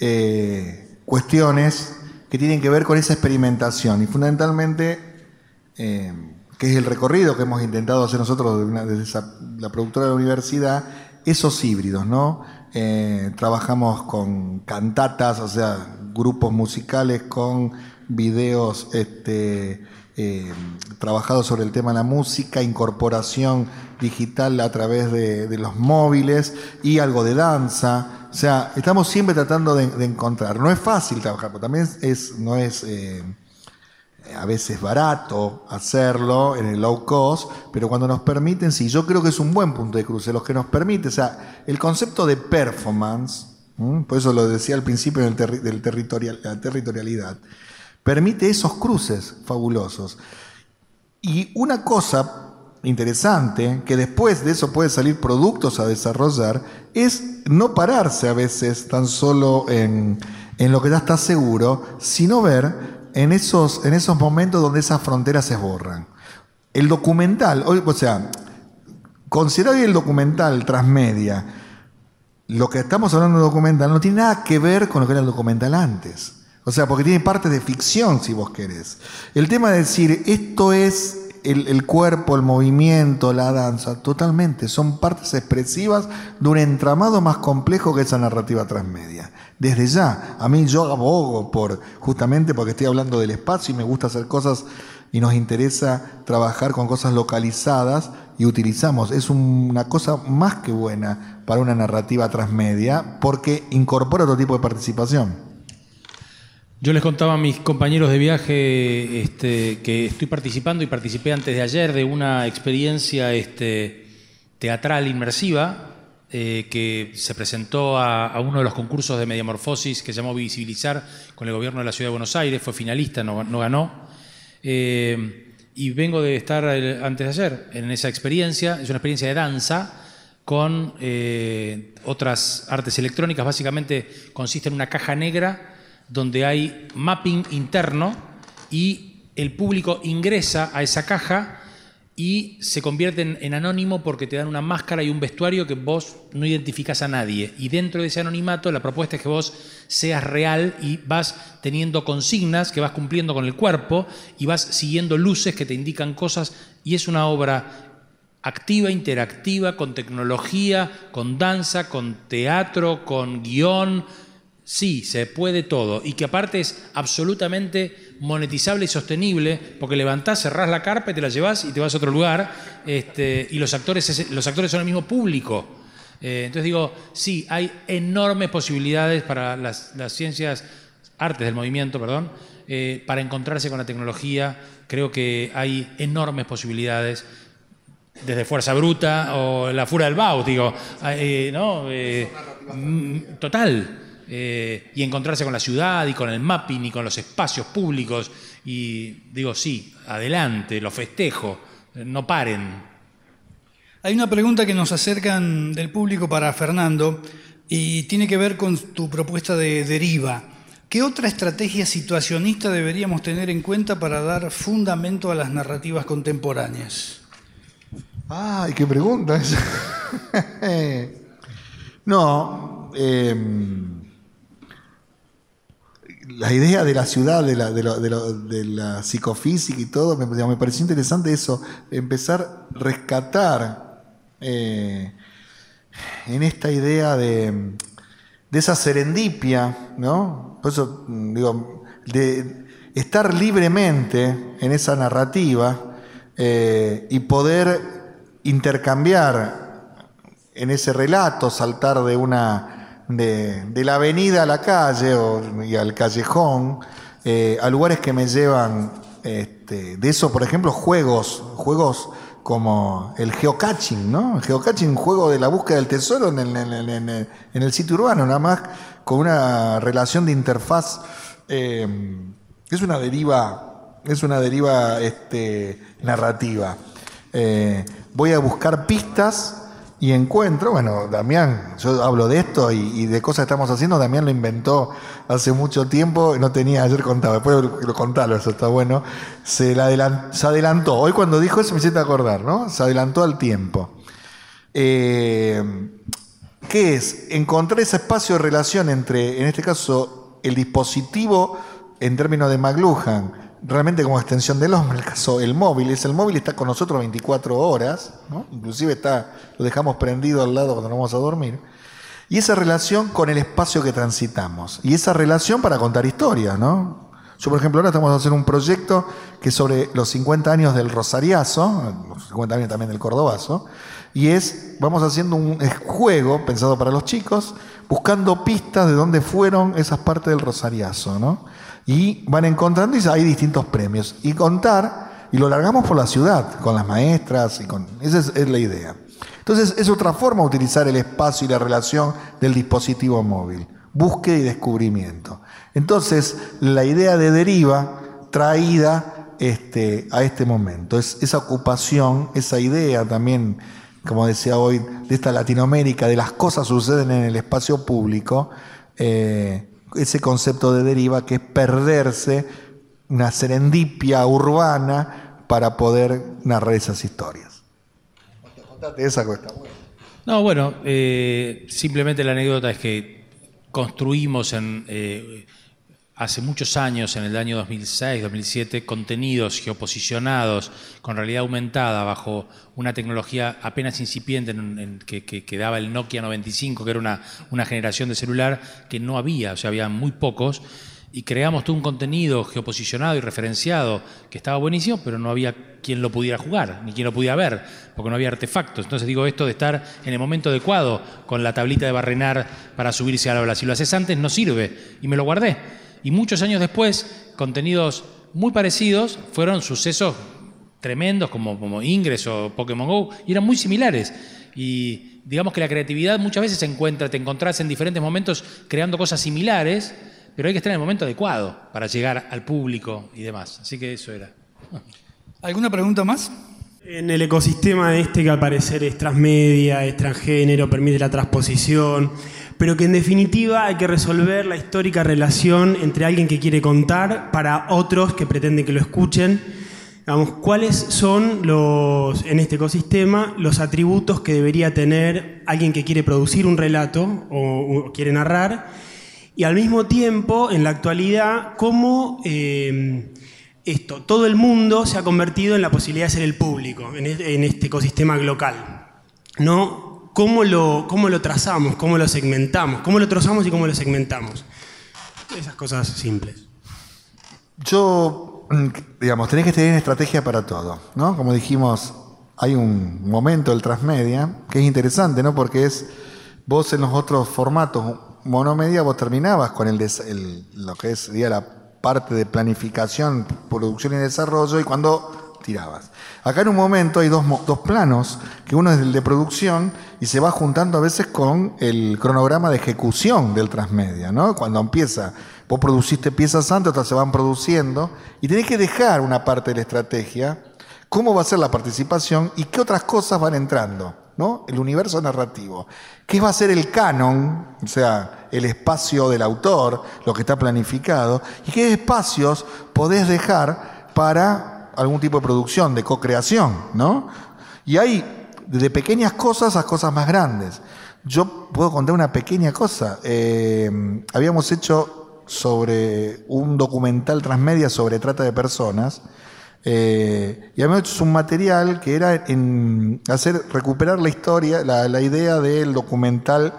eh, cuestiones que tienen que ver con esa experimentación y fundamentalmente, eh, que es el recorrido que hemos intentado hacer nosotros desde la productora de la universidad, esos híbridos, ¿no? Eh, trabajamos con cantatas, o sea, grupos musicales con videos este, eh, trabajados sobre el tema de la música, incorporación digital a través de, los móviles y algo de danza. O sea, estamos siempre tratando de, encontrar. No es fácil trabajar, pero también es, no es eh, a veces barato hacerlo en el low cost, pero cuando nos permiten, sí, yo creo que es un buen punto de cruce, los que nos permite, o sea, el concepto de performance, por eso lo decía al principio del, del territorial, la territorialidad, permite esos cruces fabulosos. Y una cosa interesante, que después de eso puede salir productos a desarrollar, es no pararse a veces tan solo en, lo que ya está seguro, sino ver en esos, en esos momentos donde esas fronteras se borran. El documental, o sea, considerar el documental transmedia, lo que estamos hablando de documental no tiene nada que ver con lo que era el documental antes. O sea, porque tiene parte de ficción, si vos querés. El tema de decir, esto es el, cuerpo, el movimiento, la danza, totalmente. Son partes expresivas de un entramado más complejo que esa narrativa transmedia. Desde ya, a mí yo abogo por, justamente porque estoy hablando del espacio y me gusta hacer cosas y nos interesa trabajar con cosas localizadas y utilizamos. Es una cosa más que buena para una narrativa transmedia porque incorpora otro tipo de participación. Yo les contaba a mis compañeros de viaje este, que estoy participando y participé antes de ayer de una experiencia este, teatral inmersiva eh, que se presentó a, uno de los concursos de Mediamorfosis que se llamó Visibilizar con el gobierno de la Ciudad de Buenos Aires, fue finalista, no, ganó. Eh, y vengo de estar antes de ayer en esa experiencia, es una experiencia de danza con eh, otras artes electrónicas, básicamente consiste en una caja negra donde hay mapping interno y el público ingresa a esa caja y se convierte en, anónimo porque te dan una máscara y un vestuario que vos no identificás a nadie. Y dentro de ese anonimato la propuesta es que vos seas real y vas teniendo consignas que vas cumpliendo con el cuerpo y vas siguiendo luces que te indican cosas y es una obra activa, interactiva, con tecnología, con danza, con teatro, con guion, Sí, se puede todo y que aparte es absolutamente monetizable y sostenible porque levantás, cerrás la carpa y te la llevas y te vas a otro lugar este, y los actores, los actores son el mismo público. Eh, entonces digo, sí, hay enormes posibilidades para las, ciencias, artes del movimiento, perdón, eh, para encontrarse con la tecnología. Creo que hay enormes posibilidades desde Fuerza Bruta o la Fura del Bau, digo, eh, ¿no? Mm, total. Eh, y encontrarse con la ciudad y con el mapping y con los espacios públicos. Y digo, sí, adelante, lo festejo, no paren. Hay una pregunta que nos acercan del público para Fernando y tiene que ver con tu propuesta de deriva. ¿Qué otra estrategia situacionista deberíamos tener en cuenta para dar fundamento a las narrativas contemporáneas? ¡Ay, qué pregunta! no, eh, la idea de la ciudad, de la, psicofísica y todo, me, pareció interesante eso, empezar a rescatar eh, en esta idea de, esa serendipia, ¿no? Por eso, digo, de estar libremente en esa narrativa eh, y poder intercambiar en ese relato, saltar de una de, la avenida a la calle o, y al callejón, eh, a lugares que me llevan este, de eso, por ejemplo, juegos, juegos como el geocaching, ¿no? El geocaching, juego de la búsqueda del tesoro en el, sitio urbano, nada más con una relación de interfaz. eh, es una deriva, es una deriva este, narrativa. Eh, voy a buscar pistas y encuentro, bueno, Damián, yo hablo de esto y, de cosas que estamos haciendo, Damián lo inventó hace mucho tiempo, no tenía, ayer contaba, después lo, lo contalo, eso está bueno, se, la adelantó, hoy cuando dijo eso me hiciste acordar, ¿no? Se adelantó al tiempo. Eh, ¿Qué es? Encontrar ese espacio de relación entre, en este caso, el dispositivo en términos de McLuhan, realmente como extensión del hombre, el caso el móvil, es el móvil está con nosotros 24 horas, inclusive está, lo dejamos prendido al lado cuando nos vamos a dormir, y esa relación con el espacio que transitamos, y esa relación para contar historias, ¿no? Yo, por ejemplo, ahora estamos haciendo un proyecto que es sobre los 50 años del Rosariazo, los 50 años también del Cordobazo, y es, vamos haciendo un juego pensado para los chicos, buscando pistas de dónde fueron esas partes del Rosariazo, ¿no? Y van encontrando y hay distintos premios. Y contar, y lo largamos por la ciudad, con las maestras, y con. Esa es, la idea. Entonces, es otra forma de utilizar el espacio y la relación del dispositivo móvil. Búsqueda y descubrimiento. Entonces, la idea de deriva traída este, a este momento. Es esa ocupación, esa idea también, como decía hoy, de esta Latinoamérica, de las cosas suceden en el espacio público, eh, ese concepto de deriva que es perderse una serendipia urbana para poder narrar esas historias. Contate esa buena. No, bueno, eh, simplemente la anécdota es que construimos en, eh, hace muchos años, en el año 2006, 2007, contenidos geoposicionados con realidad aumentada bajo una tecnología apenas incipiente en- en- que, daba el Nokia 95, que era una, una generación de celular que no había, o sea, había muy pocos. Y creamos todo un contenido geoposicionado y referenciado que estaba buenísimo, pero no había quien lo pudiera jugar, ni quien lo pudiera ver, porque no había artefactos. Entonces digo, esto de estar en el momento adecuado con la tablita de barrenar para subirse a la ola, si lo haces antes no sirve. Y me lo guardé. Y muchos años después, contenidos muy parecidos fueron sucesos tremendos como, como Ingress o Pokémon Go, y eran muy similares. Y digamos que la creatividad muchas veces se encuentra, te encontrás en diferentes momentos creando cosas similares, pero hay que estar en el momento adecuado para llegar al público y demás. Así que eso era. ¿Alguna pregunta más? En el ecosistema este que al parecer es transmedia, es transgénero, permite la transposición, pero que en definitiva hay que resolver la histórica relación entre alguien que quiere contar para otros que pretenden que lo escuchen. Digamos, ¿cuáles son los, en este ecosistema los atributos que debería tener alguien que quiere producir un relato o, quiere narrar? Y al mismo tiempo, en la actualidad, cómo eh, esto, todo el mundo se ha convertido en la posibilidad de ser el público en este, ecosistema local. ¿No? ¿Cómo lo, ¿Cómo lo trazamos? ¿Cómo lo segmentamos? ¿Cómo lo trazamos y cómo lo segmentamos? Esas cosas simples. Yo, mm, digamos, tenés que tener estrategia para todo, ¿no? Como dijimos, hay un momento del transmedia que es interesante, ¿no? Porque es, vos en los otros formatos monomedia, vos terminabas con el, lo que es sería la parte de planificación, producción y desarrollo, y cuando tirabas. Acá en un momento hay dos, dos planos, que uno es el de producción y se va juntando a veces con el cronograma de ejecución del transmedia, ¿no? Cuando empieza, vos produciste piezas antes, otras se van produciendo, y tenés que dejar una parte de la estrategia, cómo va a ser la participación y qué otras cosas van entrando, ¿no? El universo narrativo. ¿Qué va a ser el canon? O sea, el espacio del autor, lo que está planificado, y qué espacios podés dejar para algún tipo de producción, de co-creación, ¿no? Y hay desde pequeñas cosas a cosas más grandes. Yo puedo contar una pequeña cosa. Eh, habíamos hecho sobre un documental transmedia sobre trata de personas. Eh, y además es un material que era en hacer recuperar la historia, la, la idea del documental,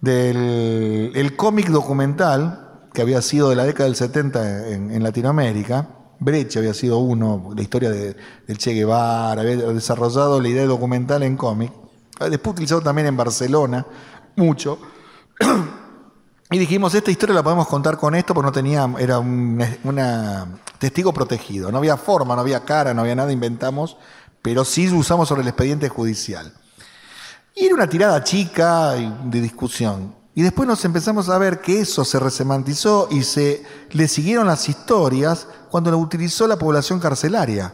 del el cómic documental que había sido de la década del 70 en, en Latinoamérica. Brecht había sido uno, la historia de, del Che Guevara, había desarrollado la idea documental en cómic. Después utilizado también en Barcelona, mucho. Y dijimos, esta historia la podemos contar con esto porque no tenía, era un testigo protegido. No había forma, no había cara, no había nada, inventamos, pero sí usamos sobre el expediente judicial. Y era una tirada chica de discusión. Y después nos empezamos a ver que eso se resemantizó y se le siguieron las historias cuando lo utilizó la población carcelaria.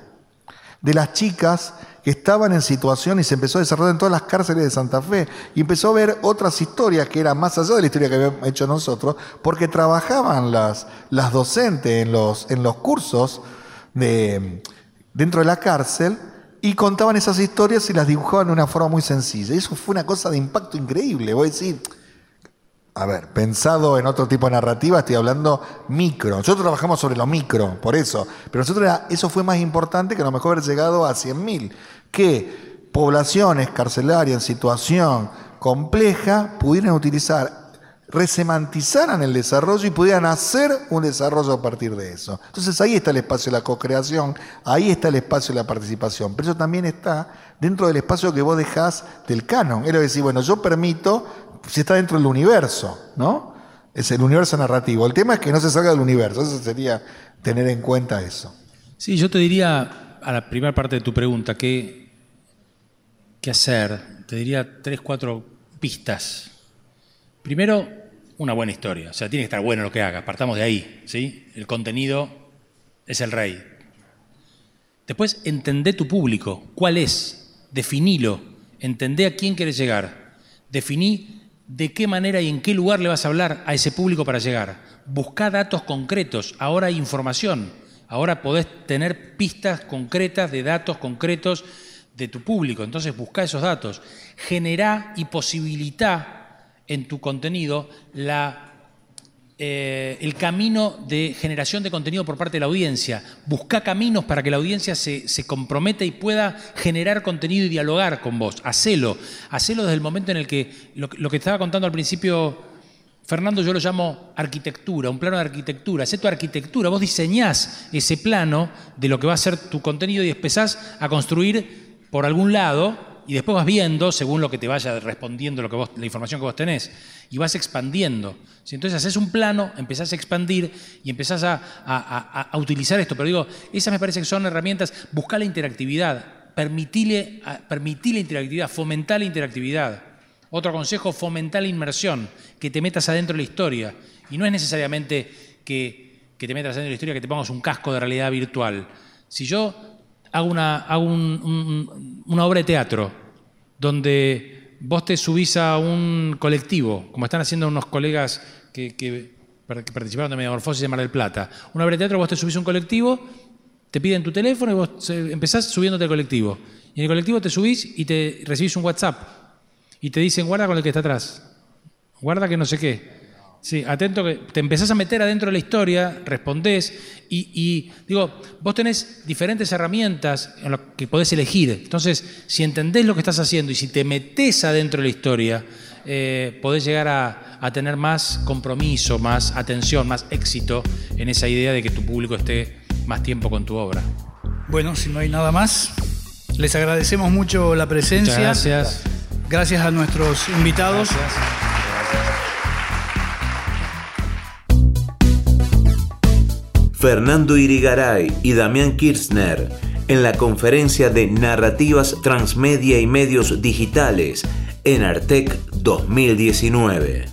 De las chicas que estaban en situación y se empezó a desarrollar en todas las cárceles de Santa Fe. Y empezó a ver otras historias que eran más allá de la historia que habíamos hecho nosotros, porque trabajaban las, las docentes en los, en los cursos de, dentro de la cárcel y contaban esas historias y las dibujaban de una forma muy sencilla. Y eso fue una cosa de impacto increíble. Voy a decir, a ver, pensado en otro tipo de narrativa, estoy hablando micro. Nosotros trabajamos sobre lo micro, por eso. Pero nosotros eso fue más importante que a lo mejor haber llegado a 100.000. Que poblaciones carcelarias en situación compleja pudieran utilizar, resemantizaran el desarrollo y pudieran hacer un desarrollo a partir de eso. Entonces ahí está el espacio de la co-creación, ahí está el espacio de la participación. Pero eso también está dentro del espacio que vos dejás del canon. Es decir, bueno, yo permito si está dentro del universo, ¿no? Es el universo narrativo. El tema es que no se salga del universo, eso sería tener en cuenta eso. Sí, yo te diría a la primera parte de tu pregunta, ¿qué, qué hacer? Te diría tres, cuatro pistas. Primero, una buena historia. O sea, tiene que estar bueno lo que hagas. Partamos de ahí, ¿sí? El contenido es el rey. Después, entendé tu público. ¿Cuál es? Definilo. Entendé a quién quieres llegar. Definí de qué manera y en qué lugar le vas a hablar a ese público para llegar. Busca datos concretos, ahora hay información, ahora podés tener pistas concretas de datos concretos de tu público, entonces busca esos datos, generá y posibilita en tu contenido la eh, el camino de generación de contenido por parte de la audiencia. Busca caminos para que la audiencia se, se comprometa y pueda generar contenido y dialogar con vos. Hacelo. Hacelo desde el momento en el que lo, lo que estaba contando al principio Fernando yo lo llamo arquitectura, un plano de arquitectura. Hacé tu arquitectura, vos diseñás ese plano de lo que va a ser tu contenido y empezás a construir por algún lado y después vas viendo, según lo que te vaya respondiendo lo que vos, la información que vos tenés, y vas expandiendo. Si entonces haces un plano, empezás a expandir y empezás a, a, utilizar esto. Pero digo, esas me parece que son herramientas, buscar la interactividad, permitirle, permitir la interactividad, fomentar la interactividad. Otro consejo, fomentar la inmersión, que te metas adentro de la historia. Y no es necesariamente que, que te metas adentro de la historia, que te pongas un casco de realidad virtual. Si yo hago una, una obra de teatro donde vos te subís a un colectivo, como están haciendo unos colegas que, participaron de Metamorfosis de Mar del Plata. Una obra de teatro, vos te subís a un colectivo, te piden tu teléfono y vos empezás subiéndote al colectivo. Y en el colectivo te subís y te recibís un WhatsApp. Y te dicen, guarda con el que está atrás. Guarda que no sé qué. Sí, atento que te empezás a meter adentro de la historia, respondés y, digo, vos tenés diferentes herramientas en las que podés elegir. Entonces, si entendés lo que estás haciendo y si te metés adentro de la historia, eh, podés llegar a, a, tener más compromiso, más atención, más éxito en esa idea de que tu público esté más tiempo con tu obra. Bueno, si no hay nada más, les agradecemos mucho la presencia. Muchas gracias. Gracias a nuestros invitados. Gracias. Fernando Irigaray y Damián Kirchner en la conferencia de Narrativas Transmedia y Medios Digitales en Artec 2019.